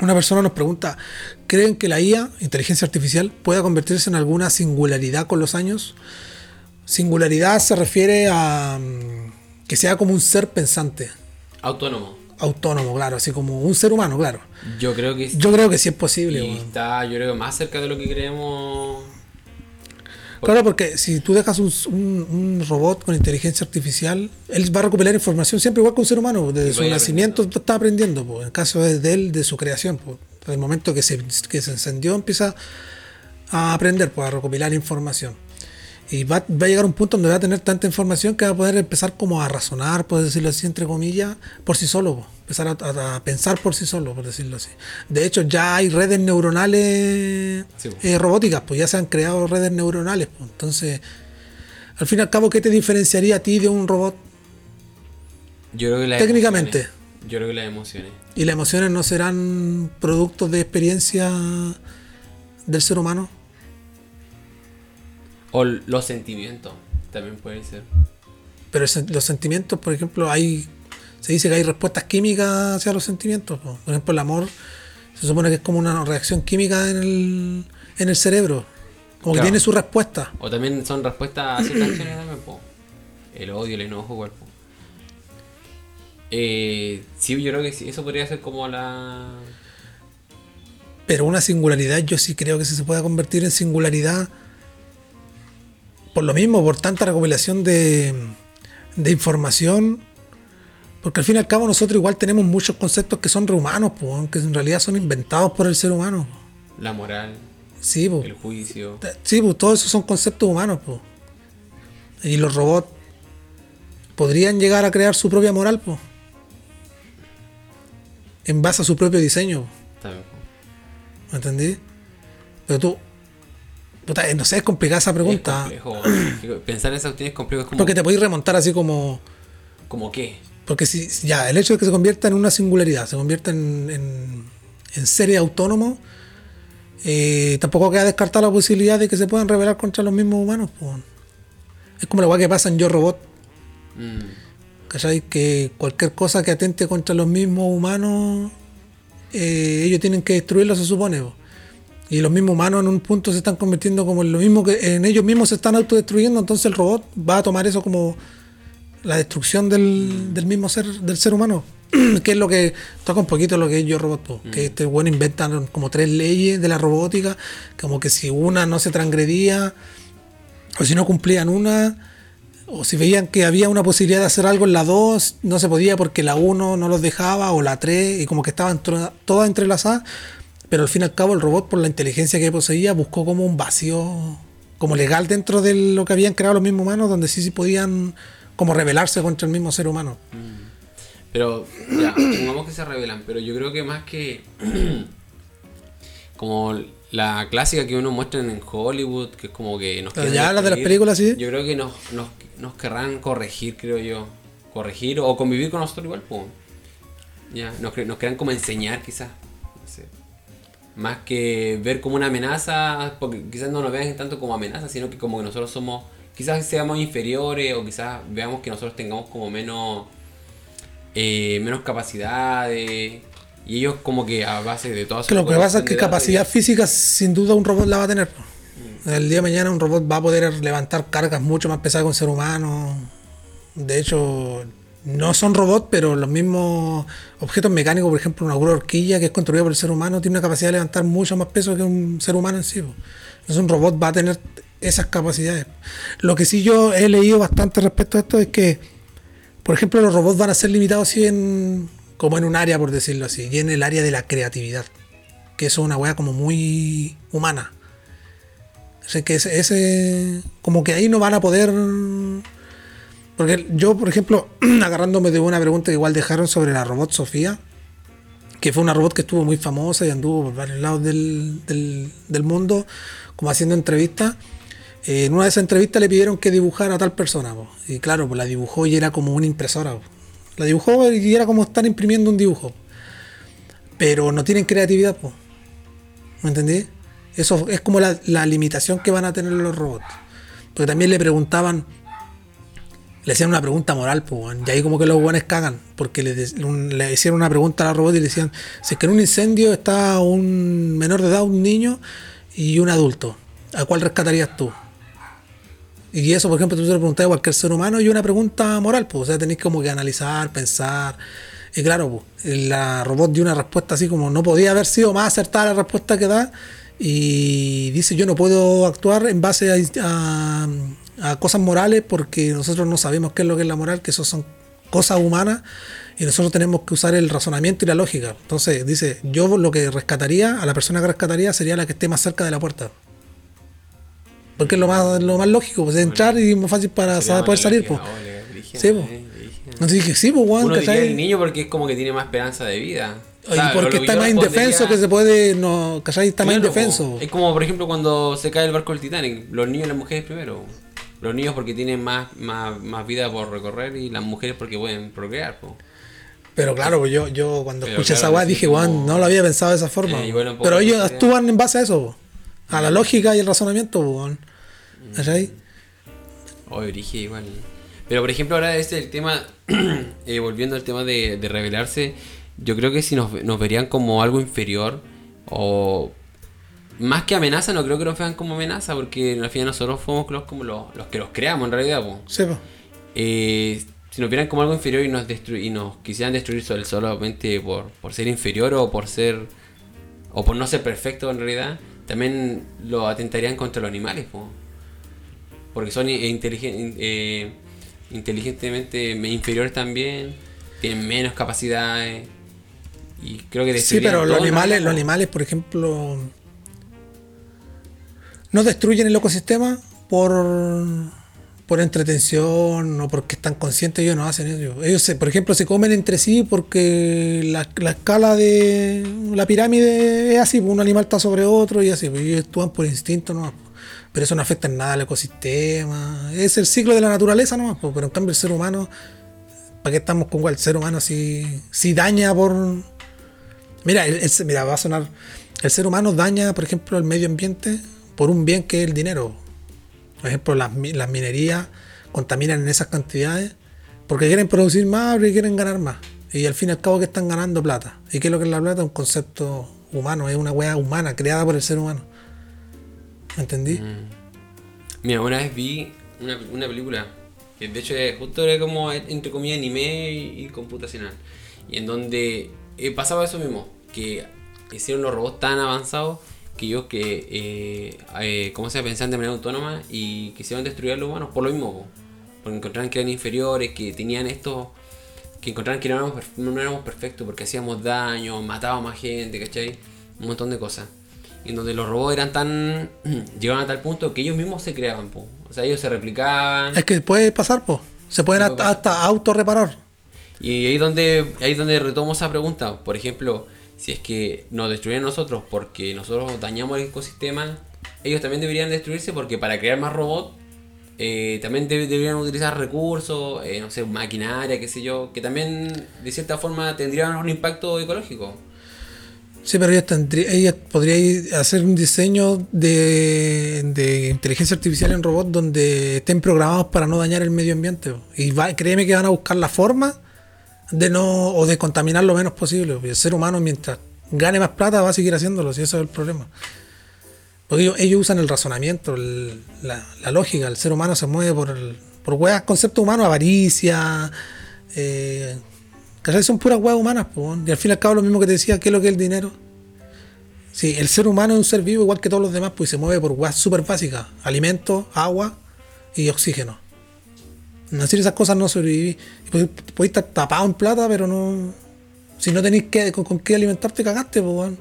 Una persona nos pregunta, creen que la IA, inteligencia artificial, pueda convertirse en alguna singularidad con los años. Singularidad se refiere a mm, que sea como un ser pensante, Autónomo. autónomo, claro, así como un ser humano, claro. Yo creo que Yo creo que sí es posible. y está, yo creo que más cerca de lo que creemos. Claro, porque si tú dejas un, un- un robot con inteligencia artificial, él va a recopilar información siempre igual que un ser humano. Desde su nacimiento está aprendiendo. pues. En el caso de, de él, de su creación. Pues. Desde el momento que se, que se encendió, empieza a aprender, pues, a recopilar información. Y va, va a llegar un punto donde va a tener tanta información que va a poder empezar como a razonar, por decirlo así, entre comillas, por sí solo. pues. Empezar a, a pensar por sí solo, por decirlo así. De hecho, ya hay redes neuronales Sí, eh, robóticas, pues ya se han creado redes neuronales. pues. Entonces, al fin y al cabo, ¿qué te diferenciaría a ti de un robot? Yo creo que las Técnicamente. emociones. Yo creo que las emociones. ¿Y las emociones no serán productos de experiencia del ser humano? O los sentimientos. También puede ser. Pero los sentimientos, por ejemplo, hay se dice que hay respuestas químicas hacia los sentimientos. po. Por ejemplo, el amor se supone que es como una reacción química en el, en el cerebro. Como que tiene su respuesta. O también son respuestas a ciertas acciones también, po. El odio, el enojo, cuerpo. Eh, sí, yo creo que sí, eso podría ser como la. Pero una singularidad, yo sí creo que sí se puede convertir en singularidad. Por lo mismo, por tanta recopilación de, de información. Porque al fin y al cabo nosotros igual tenemos muchos conceptos que son rehumanos, pues, que en realidad son inventados por el ser humano. La moral, Sí, pues. el juicio. Sí, pues todos esos son conceptos humanos, pues. Y los robots podrían llegar a crear su propia moral, pues. En base a su propio diseño, po. ¿me entendí? Pero tú. puta, eh, no sé, es complicada esa pregunta. Es complejo. Pensar en esa cuestión es complejo. Es como, Porque te podéis remontar así como. como qué. Porque si ya, el hecho de que se convierta en una singularidad, se convierta en, en, en seres autónomos, eh, tampoco queda descartada la posibilidad de que se puedan rebelar contra los mismos humanos. pues. Es como la weá que pasa en Yo Robot, Mm, ¿cachai? Que cualquier cosa que atente contra los mismos humanos, eh, ellos tienen que destruirlo, se supone. po. Y los mismos humanos en un punto se están convirtiendo como en lo mismo que en ellos mismos se están autodestruyendo, entonces el robot va a tomar eso como la destrucción del, del mismo ser, del ser humano. que es lo que toca un poquito lo que es yo robot, po. que este bueno inventan como tres leyes de la robótica, como que si una no se transgredía, o si no cumplían una, o si veían que había una posibilidad de hacer algo en la 2, no se podía porque la 1 no los dejaba, o la 3, y como que estaban todas entrelazadas, pero al fin y al cabo el robot, por la inteligencia que poseía, buscó como un vacío como legal dentro de lo que habían creado los mismos humanos, donde sí, sí podían como rebelarse contra el mismo ser humano. Pero, ya, pongamos que se revelan, pero yo creo que más que. como la clásica que uno muestra en Hollywood, que es como que nos ya, las de las películas, sí. Yo creo que nos, nos, nos querrán corregir, creo yo. Corregir o convivir con nosotros igual, pues. Ya, nos, nos querrán como enseñar, quizás. No sé. Más que ver como una amenaza, porque quizás no nos vean tanto como amenaza, sino que como que nosotros somos, quizás seamos inferiores o quizás veamos que nosotros tengamos como menos, eh, menos capacidades. Y ellos como que a base de todas Que lo que pasa es que capacidad física sin duda un robot la va a tener. po. El día de mañana un robot va a poder levantar cargas mucho más pesadas que un ser humano. De hecho, no son robots, pero los mismos objetos mecánicos, por ejemplo, una grúa horquilla que es construida por el ser humano, tiene una capacidad de levantar mucho más peso que un ser humano en sí. Entonces un robot va a tener esas capacidades. Lo que sí yo he leído bastante respecto a esto es que, por ejemplo, los robots van a ser limitados así en, como en un área, por decirlo así, y en el área de la creatividad. Que es una weá como muy humana. Sea, que ese, ese- como que ahí no van a poder... Porque yo, por ejemplo, agarrándome de una pregunta que igual dejaron sobre la robot Sofía, que fue una robot que estuvo muy famosa y anduvo por varios lados del, del- del mundo, como haciendo entrevistas. En una de esas entrevistas le pidieron que dibujara a tal persona, y claro, pues la dibujó y era como una impresora. La dibujó y era como estar imprimiendo un dibujo. Pero no tienen creatividad, po. ¿me entendí? Eso es como la, limitación que van a tener los robots. Porque también le preguntaban le hacían una pregunta moral, y ahí como que los buenos cagan, porque le, le hicieron una pregunta a la robot y le decían, si es que en un incendio está un menor de edad, un niño y un adulto, ¿a cuál rescatarías tú? Y eso, por ejemplo, tú se lo preguntas a cualquier ser humano y una pregunta moral, pues, o sea, tenéis como que analizar, pensar. Y claro, pues, la robot dio una respuesta así como no podía haber sido más acertada la respuesta que da. Y dice, yo no puedo actuar en base a, a- cosas morales porque nosotros no sabemos qué es lo que es la moral, que eso son cosas humanas y nosotros tenemos que usar el razonamiento y la lógica. Entonces dice, yo lo que rescataría, a la persona que rescataría sería la que esté más cerca de la puerta. Porque es lo más, lo más lógico, pues entrar y es más fácil para saber poder salir. Pues. Sí, brígida. Entonces dije, sí, pues, Uno diría ¿cachai? el niño porque es como que tiene más esperanza de vida. Y porque está más indefenso que se puede, no, ¿cachai? Está más indefenso. Es como, por ejemplo, cuando se cae el barco del Titanic. Los niños y las mujeres primero. Los niños porque tienen más, más, más vida por recorrer y las mujeres porque pueden procrear. po. Pero claro, pues yo, yo cuando Pero escuché claro, esa weá dije, weón, no lo había pensado de esa forma. Eh, Pero ellos actúan en base a eso. A la lógica y el razonamiento, weón. ¿Cachai? Oye, origen igual. Pero por ejemplo, ahora este el tema, eh, volviendo al tema de, de rebelarse, yo creo que si nos, nos verían como algo inferior o más que amenaza, no creo que nos vean como amenaza, porque al final nosotros fuimos los, como los, los que los creamos en realidad. po. Sí, po. Eh, si nos vieran como algo inferior y nos, destru- y nos quisieran destruir sol- solamente por, por ser inferior o por ser o por no ser perfecto en realidad, también lo atentarían contra los animales, po. porque son inteligen- eh, inteligentemente me- inferiores también, tienen menos capacidades y creo que Sí, pero los animales, los animales, por ejemplo, no destruyen el ecosistema por, por entretención o porque están conscientes, ellos no hacen eso. Ellos, se, por ejemplo, se comen entre sí porque la, la escala de la pirámide es así, pues, un animal está sobre otro y así, pues, ellos actúan por instinto nomás. pues. Pero eso no afecta en nada al ecosistema. Es el ciclo de la naturaleza nomás, pero en cambio el ser humano, ¿para qué estamos con? El ser humano si, si daña por, Mira, el- mira, va a sonar. El ser humano daña, por ejemplo, el medio ambiente por un bien que es el dinero. Por ejemplo, las, las minerías contaminan en esas cantidades porque quieren producir más porque quieren ganar más. Y al fin y al cabo que están ganando plata. ¿Y qué es lo que es la plata? Un concepto humano, es una weá humana, creada por el ser humano. ¿Me entendí? Mira, una vez vi una, una película que de hecho es- justo era como entre comillas anime y, y computacional. Y en donde eh, pasaba eso mismo, que hicieron los robots tan avanzados que ellos que, eh, eh, ¿cómo se pensaban de manera autónoma y quisieron destruir a los humanos por lo mismo. po. Porque encontraron que eran inferiores, que tenían esto, que encontraron que no éramos, no éramos perfectos porque hacíamos daño, matábamos a gente, ¿cachai? Un montón de cosas. Y en donde los robots eran tan. llegaban a tal punto que ellos mismos se creaban, po. O sea, ellos se replicaban. Es que puede pasar, pues. Se pueden hasta, hasta autorreparar. Y ahí donde, ahí donde retomo esa pregunta. Por ejemplo, si es que nos destruyen nosotros porque nosotros dañamos el ecosistema, ellos también deberían destruirse porque para crear más robots eh, también debe- deberían utilizar recursos, eh, no sé, maquinaria, qué sé yo, que también de cierta forma tendrían un impacto ecológico. Sí, pero tendría, ellos podrían hacer un diseño de, de inteligencia artificial en robots donde estén programados para no dañar el medio ambiente. Y va- créeme que van a buscar la forma de no o de contaminar lo menos posible. El ser humano, mientras gane más plata, va a seguir haciéndolo, si eso es el problema. Porque ellos, usan el razonamiento, la, lógica. El ser humano se mueve por, el, por weas, conceptos humanos, avaricia, eh, ¿cachai? Son puras weas humanas, y al fin y al cabo lo mismo que te decía, ¿qué es lo que es el dinero? Sí, el ser humano es un ser vivo igual que todos los demás, pues se mueve por weas súper básicas, alimentos, agua y oxígeno. No esas cosas no sobrevivís. Podéis estar tapado en plata, pero no. Si no tenéis que, con, con qué alimentarte, cagaste, pues.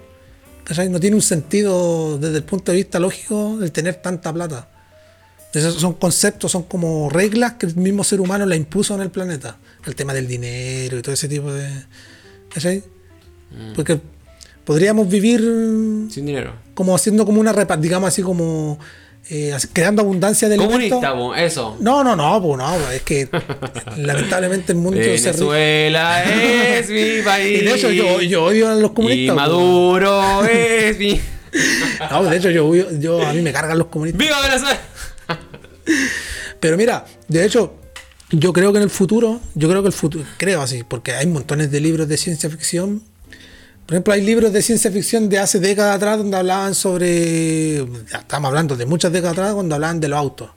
¿Cachai? No tiene un sentido desde el punto de vista lógico el tener tanta plata. Esos son conceptos, son como reglas que el mismo ser humano le impuso en el planeta. El tema del dinero y todo ese tipo de. ¿Cachai? Porque podríamos vivir Sin dinero. como haciendo como una digamos así como eh, creando abundancia de alimentos. Comunista, eso. No, no, no, no, es que lamentablemente el mundo se ri- Venezuela es mi país. Y de hecho yo, yo odio a los comunistas. Maduro es mi. No, de hecho yo, yo a mí me cargan los comunistas. ¡Viva Venezuela! Pero mira, de hecho, yo creo que en el futuro, yo creo que el futuro, creo así, porque hay montones de libros de ciencia ficción. Por ejemplo, hay libros de ciencia ficción de hace décadas atrás donde hablaban sobre, ya estamos hablando de muchas décadas atrás, cuando hablaban de los autos,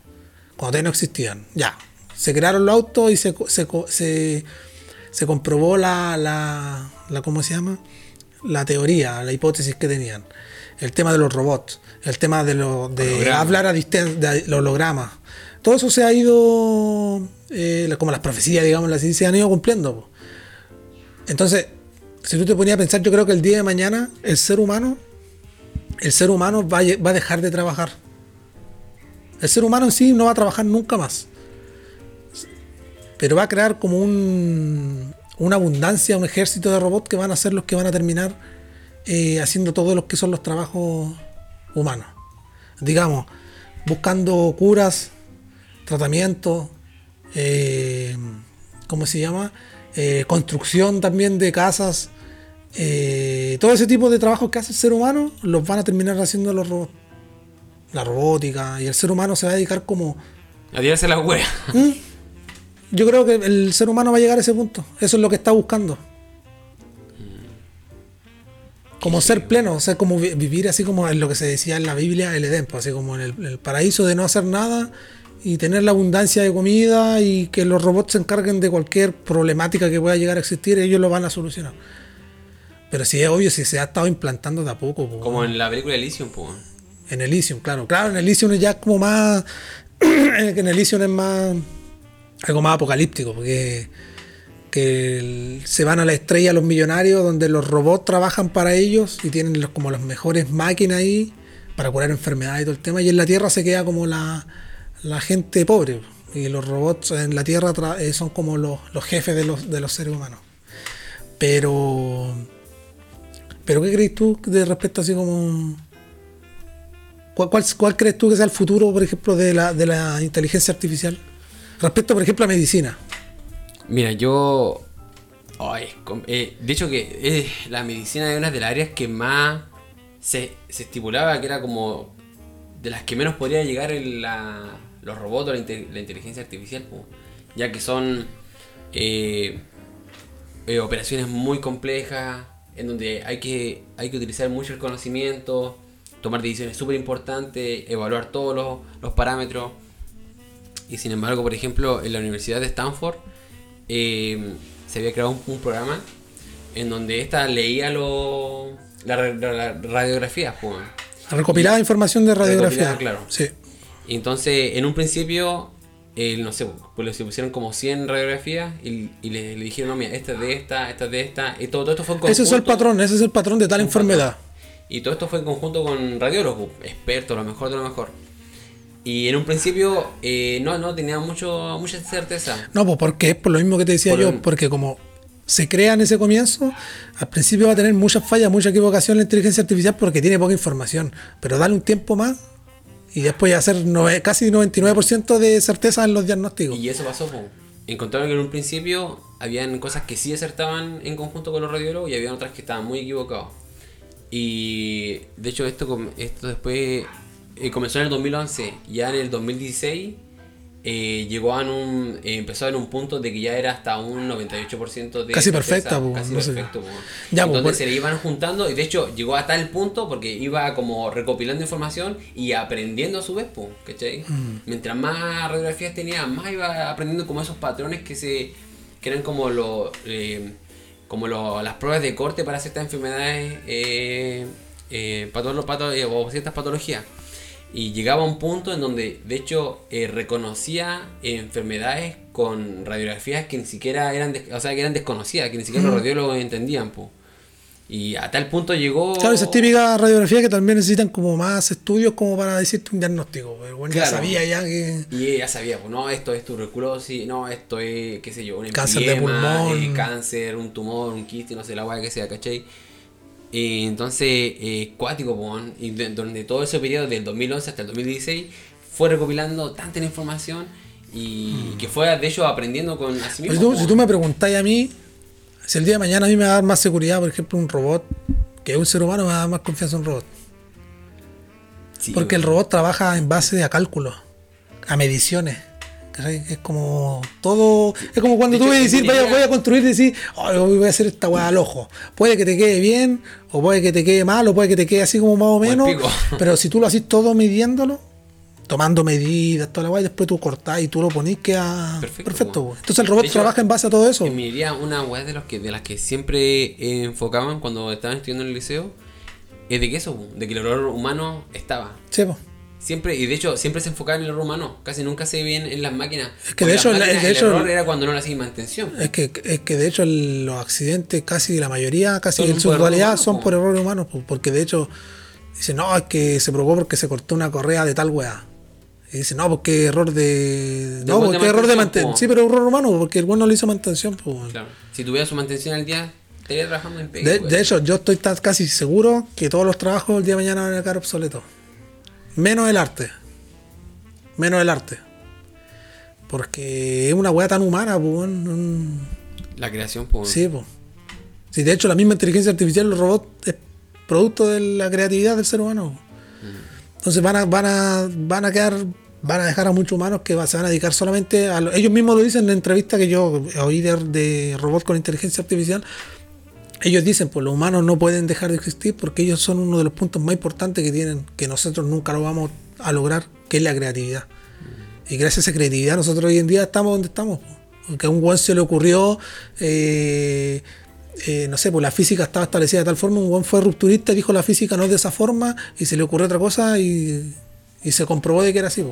cuando todavía no existían. Ya, se crearon los autos y se, se, se, se comprobó la, la, la, ¿cómo se llama? La teoría, la hipótesis que tenían. El tema de los robots, el tema de, lo, de hablar a distancia, de los hologramas. Todo eso se ha ido, eh, como las profecías, digamos, así, se han ido cumpliendo. Entonces, si tú te ponías a pensar, yo creo que el día de mañana el ser humano, el ser humano va va a dejar de trabajar. El ser humano en sí no va a trabajar nunca más. Pero va a crear como un, una abundancia, un ejército de robots que van a ser los que van a terminar eh, haciendo todos los que son los trabajos humanos. Digamos, buscando curas, tratamientos, eh, ¿cómo se llama? Eh, construcción también de casas. Eh, todo ese tipo de trabajos que hace el ser humano los van a terminar haciendo los robots. La robótica y el ser humano se va a dedicar como... A tirarse la wea. Yo creo que el ser humano va a llegar a ese punto. Eso es lo que está buscando. Como ser pleno, o sea, como vi- vivir así como en lo que se decía en la Biblia, el Edén, pues, así como en el, el paraíso de no hacer nada y tener la abundancia de comida y que los robots se encarguen de cualquier problemática que pueda llegar a existir, ellos lo van a solucionar. Pero sí es obvio, si se ha estado implantando de a poco. Como en la película Elysium, pues. en Elysium, claro. Claro, en Elysium ya es como más. en Elysium es más. algo más apocalíptico, porque. que el- se van a la estrella los millonarios, donde los robots trabajan para ellos y tienen los- como las mejores máquinas ahí para curar enfermedades y todo el tema. Y en la Tierra se queda como la, la gente pobre. Y los robots en la Tierra eh, son como los, los jefes de los, de los seres humanos. Pero. ¿Pero qué crees tú de respecto así como.? ¿Cuál, cuál, crees tú que sea el futuro, por ejemplo, de la, de la inteligencia artificial? Respecto, por ejemplo, a medicina. Mira, yo. Ay, eh, de hecho, que eh, la medicina es una de las áreas que más se, se estipulaba que era como de las que menos podría llegar la- los robots la, inte- la inteligencia artificial, ya que son eh, eh, operaciones muy complejas en donde hay que, hay que utilizar mucho el conocimiento, tomar decisiones súper importantes, evaluar todos los, los parámetros. Y sin embargo, por ejemplo, en la Universidad de Stanford eh, se había creado un, un programa en donde esta leía lo, la, ra- la- la radiografía. pues. Recopilada información de radiografía. Claro. Sí. Y entonces, en un principio, eh, no sé, pues le pusieron como 100 radiografías y, y le, le dijeron, no, mira, esta es de esta, esta es de esta. Y todo, todo esto fue en Ese es el conjunto. patrón, ese es el patrón de tal enfermedad. Y todo esto fue en conjunto con radiólogos, expertos, lo mejor de lo mejor. Y en un principio eh, no, no tenía mucho, mucha certeza. No, pues porque es por lo mismo que te decía Por yo, el- porque como se crea en ese comienzo, al principio va a tener muchas fallas, mucha equivocación la inteligencia artificial porque tiene poca información. Pero dale un tiempo más y después hacer nove- casi 99% de certeza en los diagnósticos. Y eso pasó, po. encontraron que en un principio habían cosas que sí acertaban en conjunto con los radiólogos y había otras que estaban muy equivocados. Y de hecho esto, esto después eh, comenzó en el 2011, ya en el 2016 eh, llegó a un, eh, empezó en un punto de que ya era hasta un 98% de Casi perfecta, po, casi no perfecto. po. Ya, Entonces se le iban juntando y de hecho llegó a tal punto porque iba como recopilando información y aprendiendo a su vez, ¿cachai? Mm. Mientras más radiografías tenía, más iba aprendiendo como esos patrones que se que eran como lo, eh, como lo- las pruebas de corte para ciertas enfermedades eh, pato- eh, o ciertas patologías. Y llegaba a un punto en donde, de hecho, eh, reconocía enfermedades con radiografías que ni siquiera eran, o sea, que eran desconocidas, que ni siquiera los radiólogos entendían, po. Y a tal punto llegó. Claro, esas típicas radiografías que también necesitan como más estudios como para decirte un diagnóstico. Pero bueno, ya sabía ya que. Y ella sabía, pues no, esto es tuberculosis, no, esto es, qué sé yo, un Cáncer de pulmón. eh, cáncer, un tumor, un quiste, no sé, la weá que sea, ¿cachai? Y entonces, eh, cuático, pues, y de- donde todo ese periodo del 2011 hasta el 2016 fue recopilando tanta información y que fue, de hecho, aprendiendo con a sí Pero mismo. si tú, po. si tú me preguntáis a mí, si el día de mañana a mí me va a dar más seguridad, por ejemplo, un robot, que un ser humano me va a dar más confianza en un robot. Sí, Porque el robot trabaja en base a cálculos, a mediciones. ¿Cachai? Es como todo. Es como cuando De tú vas a decir, vaya, voy a construir y decir, "Ay, hoy voy a hacer esta weá al ojo. Puede que te quede bien, o puede que te quede mal, o puede que te quede así como más o menos. Pero si tú lo haces todo midiéndolo, tomando medidas, toda la weá, y después tú cortás y tú lo ponís, queda Perfecto, perfecto. Entonces el robot hecho, trabaja en base a todo eso. En minería, una weá de, los que, de las que siempre eh, enfocaban cuando estaban estudiando en el liceo es de que eso, de que el error humano estaba. Sí, po. Siempre, y de hecho, siempre se enfocaba en el error humano. Casi nunca se ve bien en las máquinas. que Porque de hecho, el hecho- error era cuando no le hacían mantención. Es que, es que de hecho el- los accidentes, casi la mayoría, casi en su totalidad, son po. por error humano, po, porque de hecho dicen, no, es que se provocó porque se cortó una correa de tal weá. Y dicen, no, porque error de. No, de porque error de mantención. Sí, pero error humano, porque el bueno no le hizo mantención. po. Claro. Si tuviera su mantención al día, estaría trabajando en De, pega. de hecho, yo estoy tan- casi seguro que todos los trabajos el día de mañana van a quedar obsoletos. Menos el arte. Menos el arte. Porque es una weá tan humana, pues. La creación, pues. Sí, pues. Sí, de hecho, la misma inteligencia artificial, los robots, es producto de la creatividad del ser humano. Entonces van a, van a, van a quedar, van a dejar a muchos humanos que se van a dedicar solamente a lo- ellos mismos lo dicen en la entrevista que yo oí de, de robots con inteligencia artificial. Ellos dicen, pues los humanos no pueden dejar de existir porque ellos son uno de los puntos más importantes que tienen, que nosotros nunca lo vamos a lograr, que es la creatividad. Y gracias a esa creatividad nosotros hoy en día estamos donde estamos. po. Porque a un buen se le ocurrió, eh, eh, no sé, pues la física estaba establecida de tal forma, un buen fue rupturista y dijo la física no es de esa forma y se le ocurrió otra cosa y, se comprobó de que era así.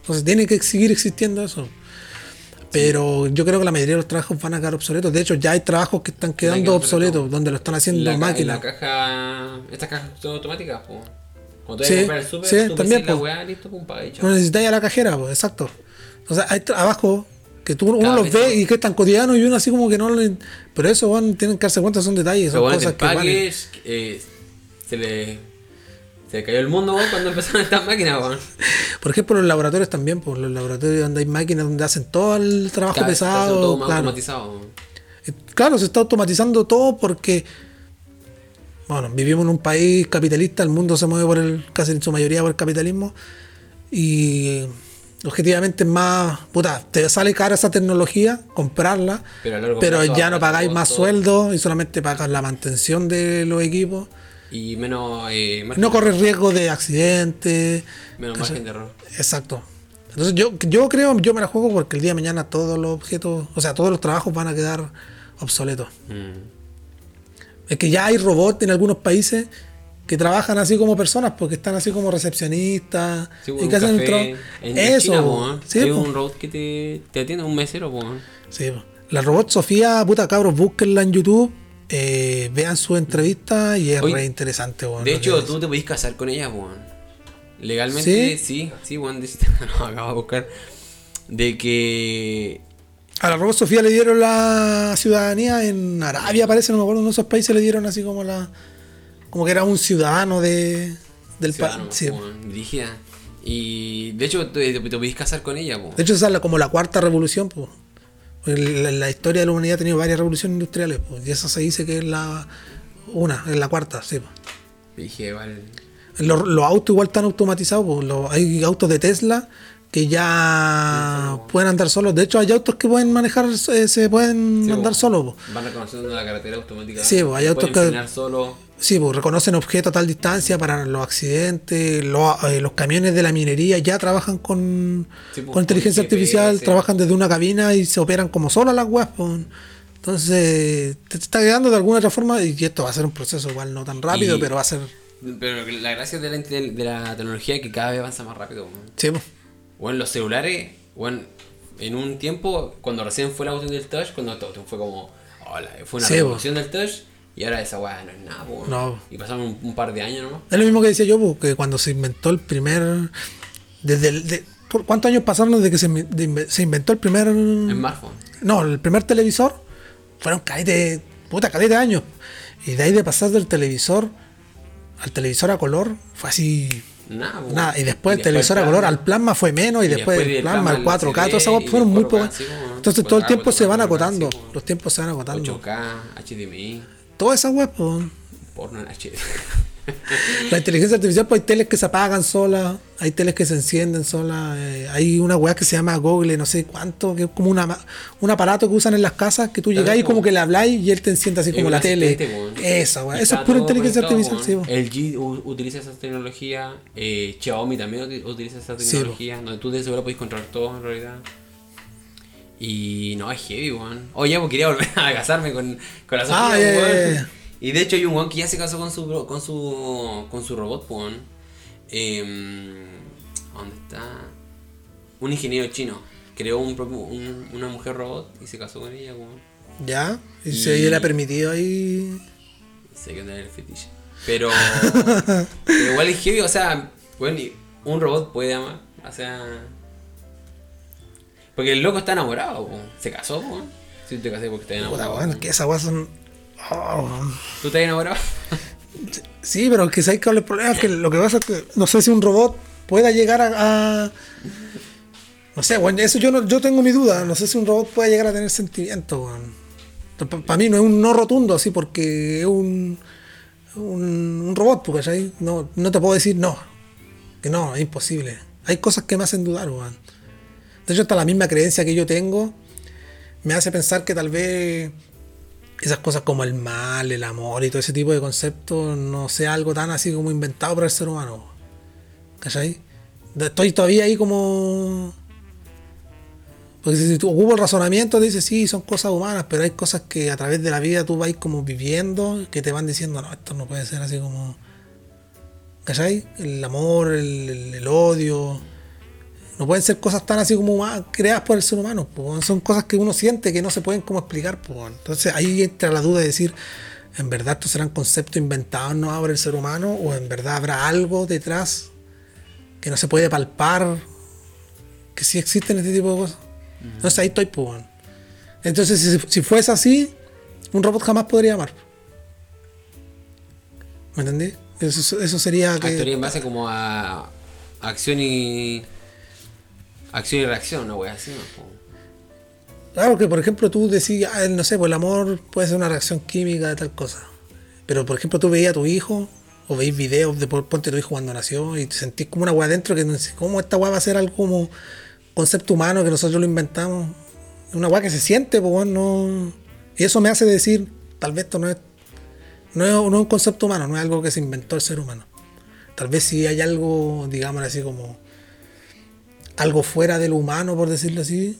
Entonces tiene que seguir existiendo eso. Pero yo creo que la mayoría de los trabajos van a quedar obsoletos. De hecho, ya hay trabajos que están quedando obsoletos, donde lo están haciendo la, máquinas. La caja. Estas cajas son automáticas, pues. Cuando te Sí, el súper, sí, tú también, la weá, listo, pum, paga. No necesitáis a la cajera, pues, exacto. O sea, hay trabajos que tú uno Cada los ve y que es tan cotidiano y uno así como que no le... Pero eso, van, tienen que darse cuenta, son detalles, son Pero cosas que valen. package, eh, se le. Se cayó el mundo weón, cuando empezaron estas máquinas, weón. Por ejemplo, los laboratorios también, pues los laboratorios donde hay máquinas donde hacen todo el trabajo pesado. todo más claro. automatizado. Eh, Claro, se está automatizando todo porque, bueno, vivimos en un país capitalista, el mundo se mueve por el, casi en su mayoría por el capitalismo y objetivamente es más, puta, te sale cara esa tecnología, comprarla, Pero ya no pagáis más todo. sueldo y solamente pagas la mantención de los equipos. Y menos. Eh, No corres riesgo de accidentes. menos ¿cachai? margen de error. Exacto. Entonces yo, yo creo, yo me la juego porque el día de mañana todos los objetos, o sea, todos los trabajos van a quedar obsoletos. Mm. Es que ya hay robots en algunos países que trabajan así como personas, porque están así como recepcionistas Sí, y weón, que hacen café. En Eso, China, po. weón, sí, po. un robot que te, te atiende, un mesero, po, weón. Sí, po. La robot Sofía, puta cabros, búsquenla en YouTube, eh, vean su entrevista y es Oye, re interesante. weón, De hecho, tú te podés casar con ella, weón. Legalmente, sí, sí, weón. de- no, acabo de buscar. De que. A la robot Sofía le dieron la ciudadanía en Arabia, parece, no me acuerdo, en esos países le dieron así como la. como que era un ciudadano de, del país. Sí. Y de hecho, te, te, te casar con ella, weón. De hecho, esa es la- como la cuarta revolución. Pues. La, la historia de la humanidad ha tenido varias revoluciones industriales, pues, y esa se dice que es la una, es la cuarta, sí. pues. Dije. Los, los autos igual están automatizados, pues, los- hay autos de Tesla que ya pueden andar solos. De hecho, hay autos que pueden manejar, eh, se pueden Sí, andar solos. Van reconociendo la carretera automática. Sí, pues, hay autos Pueden que- frenar solo. Sí, pues reconocen objetos a tal distancia para los accidentes. Los, eh, los camiones de la minería ya trabajan con, Sí, pues, con inteligencia con GPS. artificial, trabajan desde una cabina y se operan como solas las webs. pues. Entonces, te está quedando de alguna otra forma y esto va a ser un proceso igual no tan rápido, Y- pero va a ser... Pero la gracia de la, de la tecnología es que cada vez avanza más rápido, weón. Sí, pues. Bueno, los celulares, bueno, en un tiempo, cuando recién fue la cuestión del touch, cuando todo fue como, hola, fue una Sí, revolución del touch, y ahora esa weá no es nada, po, No. Y pasaron un, un par de años nomás. Es lo mismo que decía yo, pues, que cuando se inventó el primer... Desde el, de- ¿por ¿Cuántos años pasaron desde que se, de se inventó el primer... Smartphone. No, el primer televisor fueron calete, puta, calete de años. Y de ahí de pasar del televisor al televisor a color fue así. Nada, po. Nada, y después el televisor a color al plasma fue menos, y, Y después, después el plasma al plasma al 4K, todas esas fueron muy 4K, pocas. Entonces todo el tiempo se van 4K, acotando, los tiempos se van acotando. 8K, HDMI, Todas esas weas, pues. porno en HD. La inteligencia artificial, pues hay teles que se apagan solas, hay teles que se encienden solas, eh, hay una weá que se llama Google, no sé cuánto, que es como una, un aparato que usan en las casas, que tú Tal llegás y como que le habláis y él te enciende así como la tele. Esa weá, eso es pura inteligencia artificial, sí. El G utiliza esa tecnología, eh, Xiaomi también uti- utiliza esa Sí, tecnología, donde tú de seguro podéis controlar todo en realidad. Y no, es heavy, weón. Oye, pues quería volver a casarme con, con la Sofía, Ah, ya. Y de hecho hay un weón que ya se casó con su con su con su robot, weón. Em, ¿Dónde está? Un ingeniero chino. Creó un, un- una mujer robot y se casó con ella, weón. Ya, y, Y- se le ha permitido ahí. Sé que era el fetiche. Pero, pero igual es heavy, o sea, bueno, un robot puede amar. O sea. Porque el loco está enamorado, po. se casó, po. Si te casé porque estás Puta, enamorado. weón, que esas weas son. oh, weón. ¿Tú estás enamorado? Sí, pero que sabes que el problema es que lo que pasa es que no sé si un robot pueda llegar a. a- no sé, bueno, eso yo no, yo tengo mi duda. No sé si un robot puede llegar a tener sentimientos, Para mí no es un no rotundo así porque es un. un, un robot, porque ¿cachai? no, no te puedo decir no. Que no, es imposible. Hay cosas que me hacen dudar, weón. De hecho, hasta la misma creencia que yo tengo me hace pensar que tal vez esas cosas como el mal, el amor y todo ese tipo de conceptos no sea algo tan así como inventado por el ser humano. ¿Cachai? Estoy todavía ahí como... Porque si tú ocupas el razonamiento, dices, sí, son cosas humanas, pero hay cosas que a través de la vida tú vas como viviendo, que te van diciendo, no, esto no puede ser así como... ¿Cachai? El amor, el- el odio, no pueden ser cosas tan así como creadas por el ser humano, po, son cosas que uno siente que no se pueden como explicar. po. Entonces ahí entra la duda de decir, ¿en verdad estos serán conceptos inventados no por el ser humano o en verdad habrá algo detrás que no se puede palpar, que sí existen este tipo de cosas? Entonces ahí estoy, po. Entonces si, si fuese así, un robot jamás podría amar. ¿Me entendí? Eso, eso sería que... Actuaría en base como a acción y. Acción y reacción, una wea así, ¿no? Claro que, por ejemplo, tú decís, ah, no sé, pues el amor puede ser una reacción química de tal cosa. Pero, por ejemplo, tú veías a tu hijo, o veis videos de ponte tu hijo cuando nació, y te sentís como una weá adentro que no sé, ¿cómo esta weá va a ser algo como concepto humano que nosotros lo inventamos? Una weá que se siente, pues no. Y eso me hace decir, tal vez esto no es, no es, no un concepto humano, no es algo que se inventó el ser humano. Tal vez si hay algo, digamos así, como algo fuera de lo humano, por decirlo así,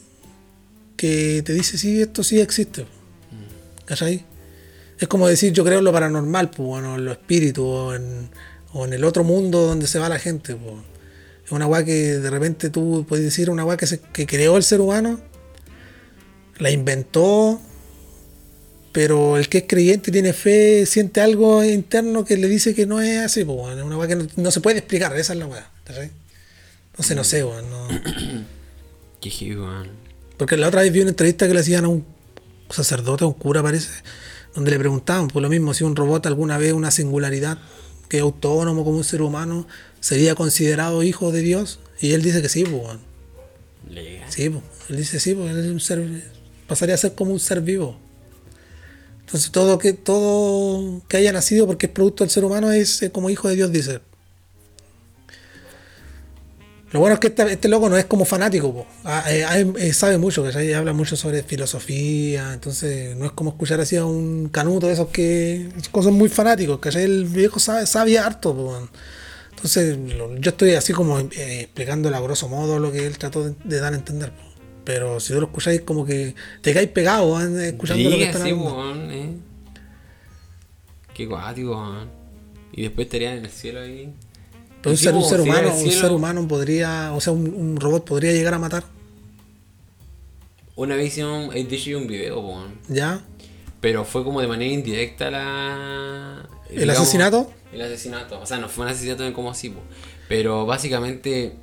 que te dice, sí, esto sí existe. ¿Cachai? Es como decir, yo creo en lo paranormal, pues, bueno, en los espíritus, o en, o en el otro mundo donde se va la gente. Pues. Es una weá que de repente tú puedes decir, una weá que, se- que creó el ser humano, la inventó, pero el que es creyente tiene fe siente algo interno que le dice que no es así, pues, bueno, es una weá que no, no se puede explicar, esa es la weá. ¿cachai? Entonces no sé, weón, no. Qué weón. Porque la otra vez vi una entrevista que le hacían a un sacerdote, a un cura parece, donde le preguntaban por lo mismo si un robot alguna vez una singularidad que es autónomo como un ser humano sería considerado hijo de Dios y él dice que sí, pues, weón. Sí, pues. él dice sí, pues él es un ser, pasaría a ser como un ser vivo. Entonces todo que todo que haya nacido porque es producto del ser humano es eh, como hijo de Dios, dice. Lo bueno es que este, este loco no es como fanático, po. Ah, eh, eh, sabe mucho, que habla mucho sobre filosofía, entonces no es como escuchar así a un canuto de esos que cosas muy fanáticos, que el viejo sabe, sabe harto, po. Entonces lo- yo estoy así como eh, explicándole a grosso modo lo que él trató de, de dar a entender, po. pero si tú lo escucháis como que te caes pegado weón, escuchando lo que están sí, hablando. eh. Qué guático. Y después estarían en el cielo ahí. Pero un ser, un po, ser humano, un ser humano podría, o sea, un, un robot podría llegar a matar, Una vez hicieron, eh, hay un video, weón. ¿ya? Pero fue como de manera indirecta la. ¿El asesinato? El asesinato. O sea, no fue un asesinato como así, po. Pero básicamente.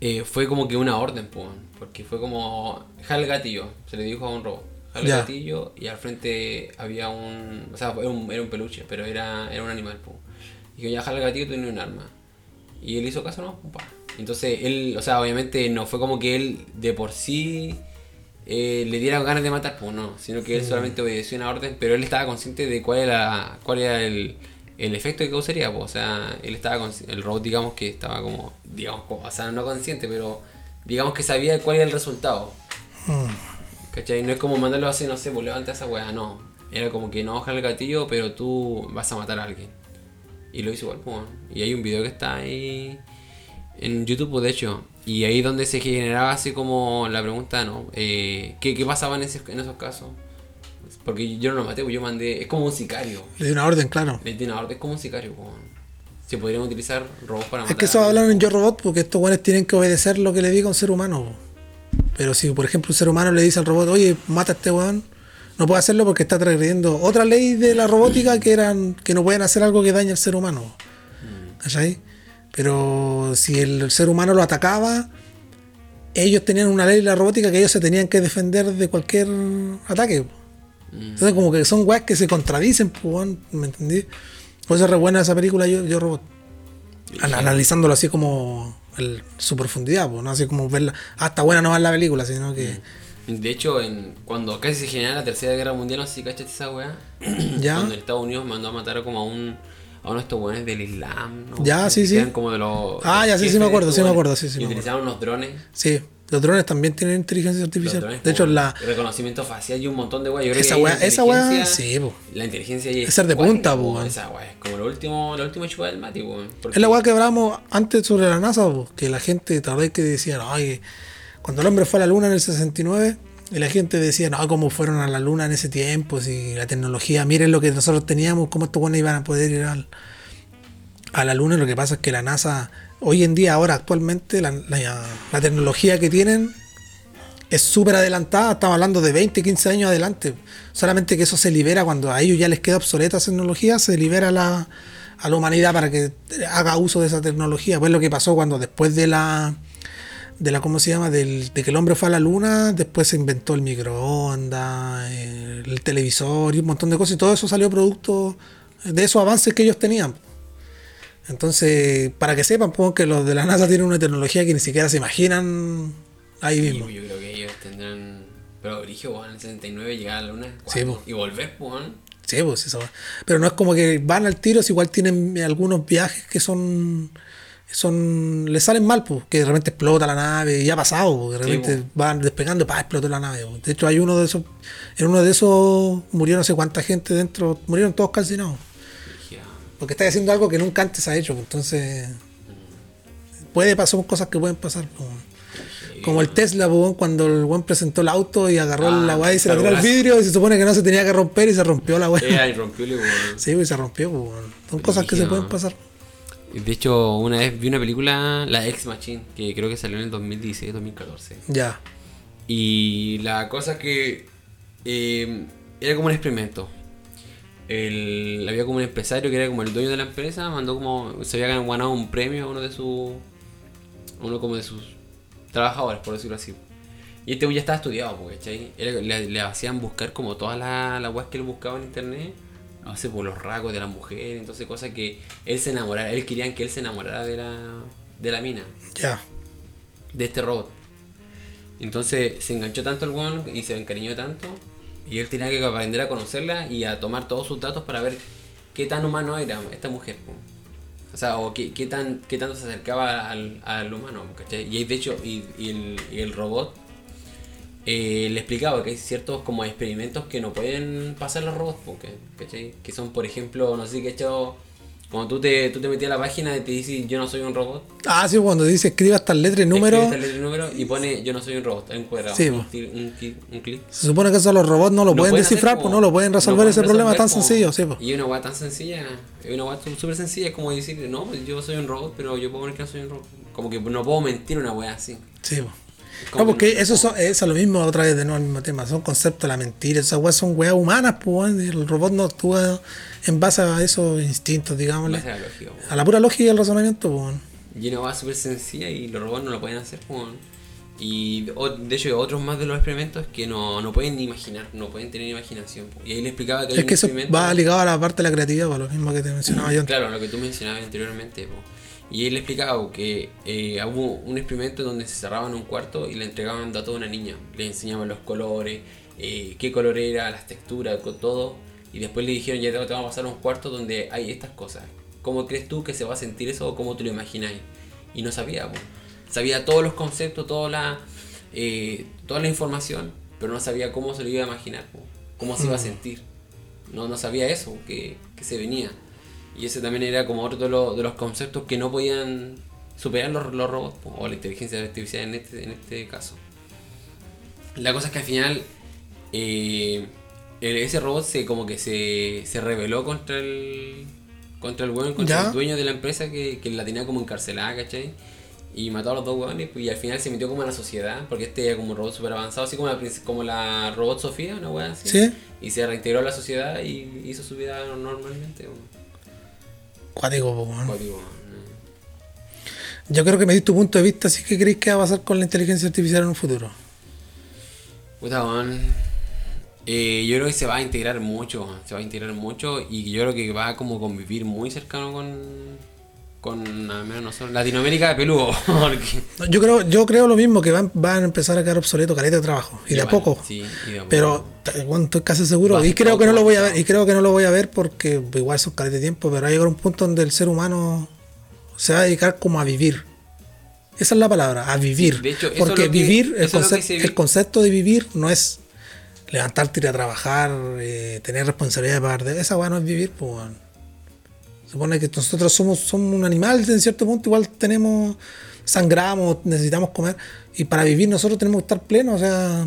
eh, fue como que una orden, po. Porque fue como. Jal el gatillo. Se le dijo a un robot. Jal el Ya. gatillo y al frente había un. O sea, era un, era un peluche, pero era, era un animal, po. Y que ya jala el gatillo tiene un arma. Y él hizo caso, ¿no? Pa. Entonces él, o sea, obviamente no fue como que él de por sí eh, le diera ganas de matar, pues no, sino que él solamente obedeció una orden, pero él estaba consciente de cuál era, cuál era el, el efecto que causaría, pues, o sea, él estaba consci- el robot digamos que estaba como, digamos, como- o sea, no consciente, pero digamos que sabía cuál era el resultado. ¿Cachai? No es como mandarlo así, no sé, pues levanta esa weá, no. Era como que no baja el gatillo, pero tú vas a matar a alguien. Y lo hizo igual, pues. Y hay un video que está ahí en YouTube, pues, de hecho. Y ahí donde se generaba así como la pregunta, ¿no? Eh, ¿qué, qué pasaba en, ese- en esos casos? Porque yo no lo maté, pues yo mandé. Es como un sicario. Le di una orden, claro. Le di una orden, es como un sicario, pues. Se podrían utilizar robots para Es matar. que eso hablaron en Yo Robot porque estos güeyes tienen que obedecer lo que le diga un ser humano. po. Pero si, por ejemplo, un ser humano le dice al robot, oye, mata a este weón, no puede hacerlo porque está transgrediendo otra ley de la robótica que eran que no pueden hacer algo que dañe al ser humano. ¿Cachai? Pero si el ser humano lo atacaba, ellos tenían una ley de la robótica que ellos se tenían que defender de cualquier ataque. Entonces, como que son weas que se contradicen, pues, ¿me entendí? Por eso es re buena esa película, Yo, Yo Robot. An- analizándolo así como el- su profundidad, pues, no así como verla. Ah, está buena no ver la película, sino que. De hecho, en, cuando casi se genera la tercera guerra mundial, no sé si cachaste esa weá. Ya. Cuando Estados Unidos mandó a matar como a un a uno de estos weones del Islam. ¿no? Ya, sí, Que sí. eran como de los. Ah, ya, sí, sí, me acuerdo, sí me acuerdo, sí, sí, me utilizaban unos drones. Sí, los drones también tienen inteligencia artificial. De hecho, la. Reconocimiento facial y un montón de creo Esa la esa inteligencia- sí, po. La inteligencia ahí Es ser de punta, po, po. Esa weá es como lo último, la última chupa del mate. Porque- Es la weá que hablamos antes sobre la NASA, po, que la gente, tal vez que decían, ay, cuando el hombre fue a la luna en el 69, y la gente decía, no, cómo fueron a la luna en ese tiempo, si la tecnología, miren lo que nosotros teníamos, cómo estos buenos iban a poder ir al- a la luna. Lo que pasa es que la NASA, hoy en día, ahora actualmente, la, la- la tecnología que tienen es súper adelantada, estamos hablando de 20, 15 años adelante. Solamente que eso se libera cuando a ellos ya les queda obsoleta esa tecnología, se libera la, a la humanidad para que haga uso de esa tecnología. Pues lo que pasó cuando después de la de la cómo se llama Del- de que el hombre fue a la luna después se inventó el microondas el, el televisor y un montón de cosas y todo eso salió producto de esos avances que ellos tenían entonces para que sepan pues, que los de la NASA tienen una tecnología que ni siquiera se imaginan ahí Sí, mismo yo creo que ellos tendrán. Pero origen, en el 79 llegar a la luna. Po. Y volver, pues. Sí, pues eso. Pero no es como que van al tiro, si igual tienen algunos viajes que son. Son les salen mal, pues, que de repente explota la nave, y ha pasado, porque de Sí, repente van despegando, pa, explotó la nave. pues. De hecho, hay uno de esos, en uno de esos murió no sé cuánta gente dentro, murieron todos calcinados. Porque está haciendo algo que nunca antes ha hecho, pues, entonces. Puede pasar cosas que pueden pasar. pues. Como el Tesla, pues, cuando el buen presentó el auto y agarró Ah, la weá y se la tiró al vidrio y se supone que no se tenía que romper y se rompió la weá. Irrompible, weón. Sí, pues se rompió, pues. Son cosas que se pueden pasar. De hecho, una vez vi una película, La Ex Machine, que creo que salió en el 2016-2014. Ya. Y la cosa que eh, era como un experimento. El, había como un empresario que era como el dueño de la empresa, mandó como. se había ganado un premio a uno de sus. uno como de sus trabajadores, por decirlo así. Y este ya estaba estudiado, porque le, le hacían buscar como todas las las weas que él buscaba en internet. No sé, por los rasgos de la mujer, entonces cosas que él se enamorara, él querían que él se enamorara de la, de la mina Ya. de este robot. Entonces se enganchó tanto el weón y se encariñó tanto. Y él tenía que aprender a conocerla y a tomar todos sus datos para ver qué tan humano era esta mujer. po. O sea, o qué, qué tan, qué tanto se acercaba al, al humano. ¿cachai? Y de hecho, y, y el, y el robot eh, le explicaba que hay ciertos como experimentos que no pueden pasar los robots. Porque, ¿cachai? Que son, por ejemplo, no sé qué hecho. Cuando tú te, tú te metías a la página y te dice yo no soy un robot. Ah, sí, cuando dice escriba estas letras y números. Escribe esta letra y número y pone yo no soy un robot, un cuadrado, Sí, un, un, clic- un clic. Se supone que eso los robots no lo No pueden descifrar, pues no lo pueden resolver ese problema tan como- sencillo, sí. Y una weá tan sencilla, una weá súper sencilla, es como decir, no, pues yo soy un robot, pero yo puedo poner que no soy un robot. Como que no puedo mentir una weá así. Sí. Como No, porque que- eso son- es lo mismo otra vez de nuevo el mismo tema, son conceptos de la mentira, esas weas son weas humanas, pues el robot no actúa en base a esos instintos. Base a. A la pura lógica y el razonamiento, pues. Y una weá súper sencilla y los robots no lo pueden hacer, pues. Y de hecho, otros más de los experimentos que no, no pueden ni imaginar, no pueden tener imaginación. po. Y ahí le explicaba que hay Es un que eso experimento- va ligado a la parte de la creatividad, lo mismo que te mencionaba yo. Claro, lo que tú mencionabas anteriormente. po. Y él explicaba que eh, hubo un experimento donde se cerraban un cuarto y le entregaban datos a una niña. Le enseñaban los colores, eh, qué color era, las texturas, todo. Y después le dijeron, ya te te vamos a pasar a un cuarto donde hay estas cosas. ¿Cómo crees tú que se va a sentir eso o cómo te lo imaginas? Y no sabía, sabía todos los conceptos, toda la, eh, toda la información, pero no sabía cómo se lo iba a imaginar, cómo se iba a sentir. No, no sabía eso, que, que se venía. Y ese también era como otro de, los- de los conceptos que no podían superar los, los robots, o la inteligencia artificial en este, en este caso. La cosa es que al final eh, ese robot se como que se, se rebeló contra el contra el weón, contra Ya. el dueño de la empresa que, que la tenía como encarcelada, ¿cachai? Y mató a los dos weones pues, y al final se metió como a la sociedad, porque este era como un robot super avanzado, así como la, como la robot Sofía, una weá así. Sí. Y se reintegró a la sociedad y hizo su vida normalmente. Cuático, weón. Cuático. Yo creo que me di tu punto de vista, así que creéis que va a pasar con la inteligencia artificial en un futuro. Puta, weón. Eh, yo creo que se va a integrar mucho, se va a integrar mucho y yo creo que va a como convivir muy cercano con, con al menos nosotros, Latinoamérica de peludo, porque... Yo creo, yo creo lo mismo, que van, van a empezar a quedar obsoletos caleta de trabajo. Y de a poco. sí, y de a poco. Pero bueno, estoy casi seguro. Va Y creo que no lo voy a ver. Y creo que no lo voy a ver porque igual son caleta de tiempo. Pero va a llegar un punto donde el ser humano se va a dedicar como a vivir. Esa es la palabra, a vivir. Sí, de hecho, eso es porque que- vivir, el, concepto, se el concepto de vivir no es levantarte, ir a trabajar, eh, tener responsabilidad de pagar. Esa weá no es vivir, pues. Supone que nosotros somos, somos un animal en cierto punto, igual tenemos, sangramos, necesitamos comer. Y para vivir nosotros tenemos que estar plenos, o sea,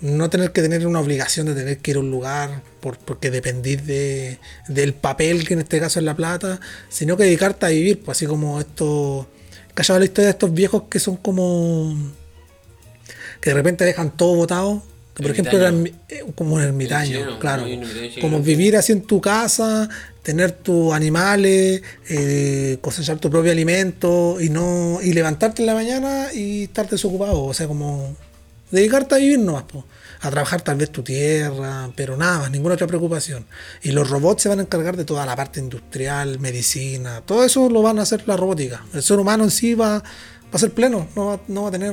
no tener que tener una obligación de tener que ir a un lugar por, porque dependís de, del papel, que en este caso es la plata, sino que dedicarte a vivir, pues así como esto, callado la historia de estos viejos que son como, que de repente dejan todo botado. Por ejemplo Ermitaño. eh, como un ermitaño, chileno, claro. un ermitaño Como vivir así en tu casa, tener tus animales, eh, cosechar tu propio alimento y no y levantarte en la mañana y estar desocupado. O sea, como dedicarte a vivir nomás, po. a trabajar tal vez tu tierra, pero nada más, ninguna otra preocupación. Y los robots se van a encargar de toda la parte industrial, medicina, todo eso lo van a hacer la robótica. El ser humano en sí va, va a ser pleno, no va, no va a tener...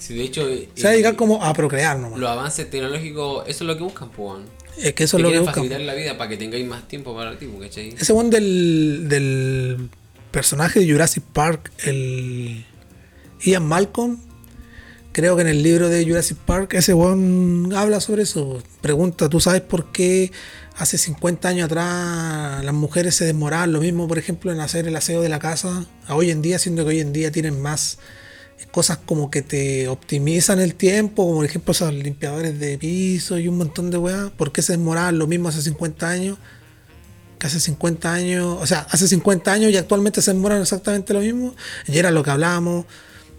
Sí, de hecho, Se va a dedicar como a procrear nomás. los avances tecnológicos, eso es lo que buscan, pues, weón. Es que eso es lo que buscan. facilitar la vida para que tengáis más tiempo para ti, ¿cachai? Ese one del, del personaje de Jurassic Park, el Ian Malcolm, creo que en el libro de Jurassic Park, ese one habla sobre eso. Pregunta, ¿tú sabes por qué hace 50 años atrás las mujeres se demoraban lo mismo, por ejemplo, en hacer el aseo de la casa? A hoy en día, siendo que hoy en día tienen más cosas como que te optimizan el tiempo, como por ejemplo esos limpiadores de piso y un montón de weas. ¿Por qué se demoraban lo mismo hace 50 años? que hace 50 años, o sea, hace 50 años y actualmente se demoran exactamente lo mismo. Y era lo que hablábamos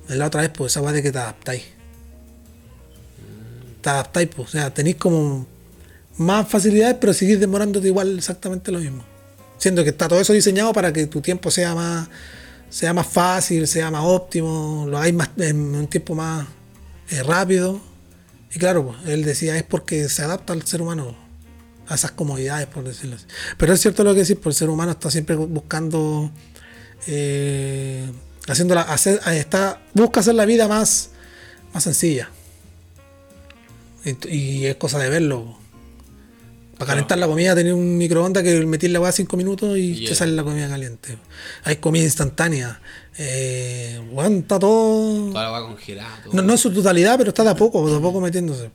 la otra vez, pues esa weá de que te adaptáis. Te adaptáis, pues, o sea, tenéis como más facilidades, pero seguís demorándote igual exactamente lo mismo. Siendo que está todo eso diseñado para que tu tiempo sea más, sea más fácil, sea más óptimo, lo hagáis más, en un tiempo más eh, rápido. Y claro, pues, él decía, es porque se adapta al ser humano a esas comodidades, por decirlo así. Pero es cierto lo que decís, porque el ser humano está siempre buscando, eh, haciéndola, hacer, eh, está, busca hacer la vida más, más sencilla. Y es cosa de verlo. Para calentar la comida tenés un microondas que metís la agua 5 minutos y te sale la comida caliente. Hay comida instantánea. Eh, bueno, está todo... Toda la va congelada. todo. No, no en su totalidad, pero está de a poco, de a poco metiéndose.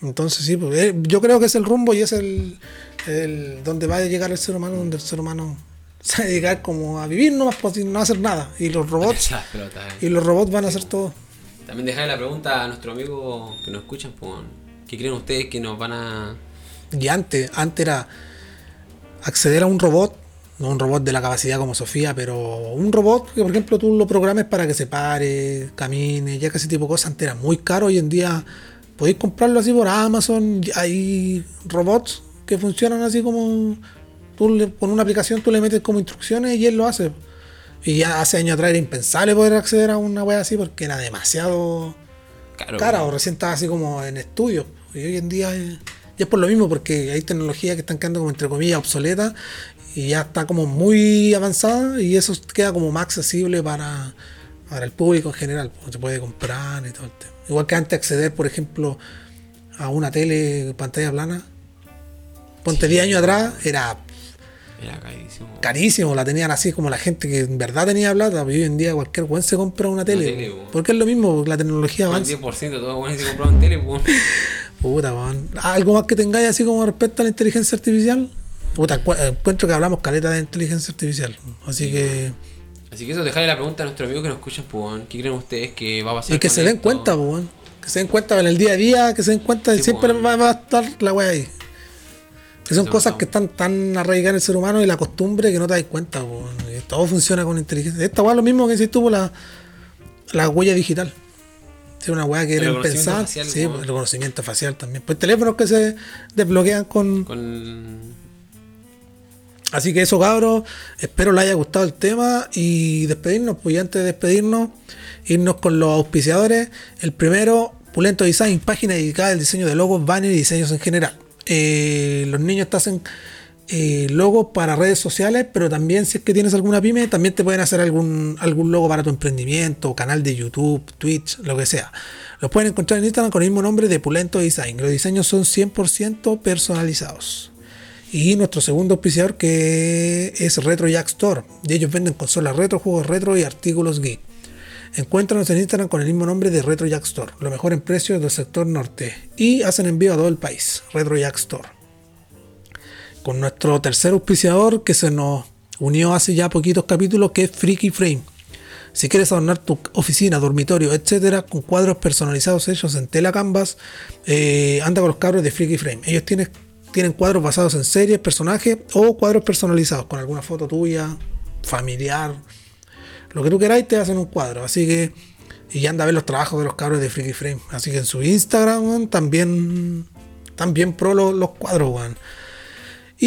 Entonces sí, pues, eh, yo creo que es el rumbo y es el, el donde va a llegar el ser humano, donde el ser humano se va a dedicar como a vivir nomás, pues, no hacer nada. Y los robots, y los robots van a hacer todo. También dejarle la pregunta a nuestro amigo que nos escuchan, pues, ¿qué creen ustedes que nos van a... Y antes, antes era acceder a un robot, no un robot de la capacidad como Sofía, pero un robot que por ejemplo tú lo programes para que se pare, camine, ya que ese tipo de cosas antes era muy caro, hoy en día podéis comprarlo así por Amazon, hay robots que funcionan así como tú le, con una aplicación tú le metes como instrucciones y él lo hace. Y ya hace años atrás era impensable poder acceder a una web así porque era demasiado Claro, cara o recién estaba así como en estudio. Y hoy en día es, ya es por lo mismo, porque hay tecnologías que están quedando como entre comillas obsoletas y ya está como muy avanzada y eso queda como más accesible para, para el público en general. Se puede comprar y todo el tema. Igual que antes acceder, por ejemplo, a una tele pantalla plana Ponte 10 años atrás, era Era carísimo. carísimo, la tenían así como la gente que en verdad tenía plata, pero hoy en día cualquier buen se compra una tele. tele, po. po. porque es lo mismo, la tecnología el avanza. 10% de todo bueno se compraron tele, pues. Puta, weón. ¿Algo más que tengáis así como respecto a la inteligencia artificial? Puta, encu- encuentro que hablamos caleta de inteligencia artificial. Así que. Así que eso, dejarle la pregunta a nuestros amigos que nos escuchan, pues. ¿qué creen ustedes que va a pasar? Y que se den cuenta, weón. Que se den cuenta en el día a día, que se den cuenta de Sí, siempre po, va, va a estar la weá ahí. Que son cosas que están tan arraigadas en el ser humano y la costumbre que no te das cuenta, po. Y todo funciona con inteligencia. Esta weá es lo mismo que decís tú por la, la huella digital. Una weá que era facial, Sí, el reconocimiento facial también. Pues teléfonos que se desbloquean con, Con. Así que eso, cabros. Espero les haya gustado el tema y despedirnos. Pues y antes de despedirnos, irnos con los auspiciadores. El primero, Pulento Design, página dedicada al diseño de logos, banners y diseños en general. Eh, los niños te hacen eh, logos para redes sociales, pero también si es que tienes alguna pyme, también te pueden hacer algún, algún logo para tu emprendimiento, canal de YouTube, Twitch, lo que sea. Los pueden encontrar en Instagram con el mismo nombre de Pulento Design. Los diseños son 100% personalizados. Y nuestro segundo auspiciador que es Retro Jack Store. Y ellos venden consolas retro, juegos retro y artículos geek. Encuéntranos en Instagram con el mismo nombre de Retro Jack Store. Lo mejor en precios del sector norte. Y hacen envío a todo el país. Retro Jack Store. Con nuestro tercer auspiciador que se nos unió hace ya poquitos capítulos que es Freaky Frame. Si quieres adornar tu oficina, dormitorio, etcétera, con cuadros personalizados hechos en tela canvas, eh, anda con los cabros de Freaky Frame. Ellos tienen, tienen cuadros basados en series, personajes o cuadros personalizados con alguna foto tuya, familiar, lo que tú queráis, te hacen un cuadro. Así que, y anda a ver los trabajos de los cabros de Freaky Frame. Así que en su Instagram también, también pro los, los cuadros, weón.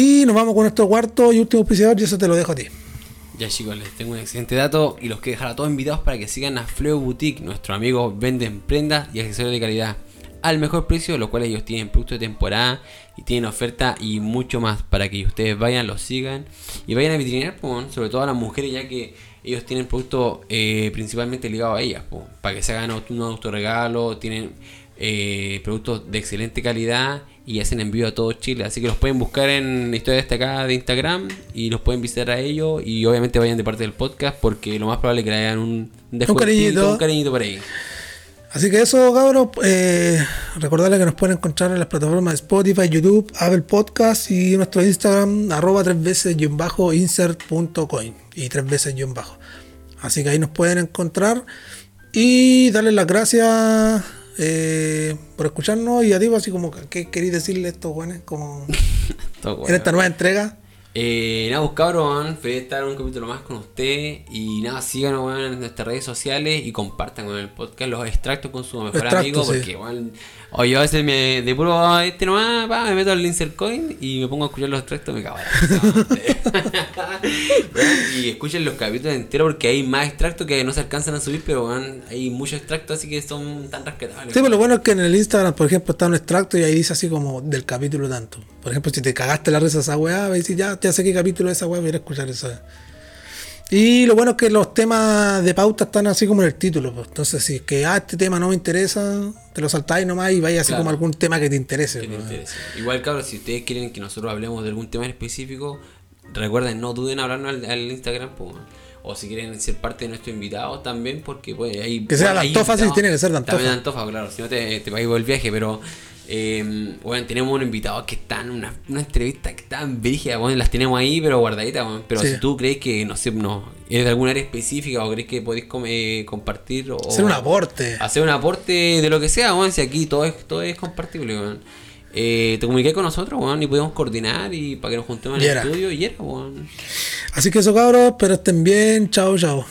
Y nos vamos con nuestro cuarto y último auspiciador, y eso te lo dejo a ti. Ya chicos, les tengo un excelente dato y los quiero dejar a todos invitados para que sigan a Fleo Boutique. Nuestros amigos venden prendas y accesorios de calidad al mejor precio, los cuales ellos tienen productos de temporada y tienen oferta y mucho más para que ustedes vayan, los sigan y vayan a vitrinear, pues, sobre todo a las mujeres, ya que ellos tienen productos eh, principalmente ligados a ellas, para que se hagan un autorregalo, tienen eh, productos de excelente calidad y hacen envío a todo Chile. Así que los pueden buscar en Historia Destacada de Instagram y los pueden visitar a ellos. Y obviamente vayan de parte del podcast porque lo más probable es que le hagan un, descuentito, cariñito. un cariñito por ahí. Así que eso, cabros, eh, recordarles que nos pueden encontrar en las plataformas de Spotify, YouTube, Apple Podcast y nuestro Instagram, arroba tres veces guion bajo insert.coin y tres veces guion bajo. Así que ahí nos pueden encontrar y darles las gracias eh, por escucharnos y a ti, así como, ¿qué queréis decirle a estos jóvenes como en bueno. esta nueva entrega? Eh, nada, pues cabrón, feliz estar un capítulo más con usted. Y nada, síganos en nuestras redes sociales y compartan con el podcast los extractos con su mejor amigo. sí. Porque, weón, o yo a veces me, de puro este nomás, pa, me meto al insert coin y me pongo a escuchar los extractos, me cago Y escuchen los capítulos enteros porque hay más extractos que no se alcanzan a subir, pero weón, hay muchos extractos así que son tan rescatables. Sí, pero lo bueno es que en el Instagram, por ejemplo, está un extracto y ahí dice así como del capítulo tanto. Por ejemplo, si te cagaste la risa a esa weá, decir, ya, ya sé qué capítulo es esa weá, voy a a escuchar esa. Y lo bueno es que los temas de pauta están así como en el título. pues. Entonces, si es que ah, este tema no me interesa, te lo saltáis nomás y vais así Claro. como algún tema que te interese. que te interese. Igual, cabros, si ustedes quieren que nosotros hablemos de algún tema en específico, recuerden, no duden en hablarnos al, al Instagram, pues, o si quieren ser parte de nuestros invitados también, porque pues hay. Que sea de hay Antofa, sí, invitados- tiene que ser de Antofa. También de Antofa, claro, si no te, te pago el viaje, pero. Eh, bueno, tenemos unos invitados que están, una, una entrevista que están brígidas, bueno, las tenemos ahí, pero guardaditas, bueno. pero Sí. si tú crees que, no sé, no, es de alguna área específica o crees que podéis com- eh, compartir o Hacer un aporte. hacer un aporte de lo que sea, weón, si aquí todo es, todo es compartible. Eh, te comuniqué con nosotros, weón, y podemos coordinar y para que nos juntemos en el estudio y era, weón. Así que eso, cabros, pero estén bien. Chao, chao.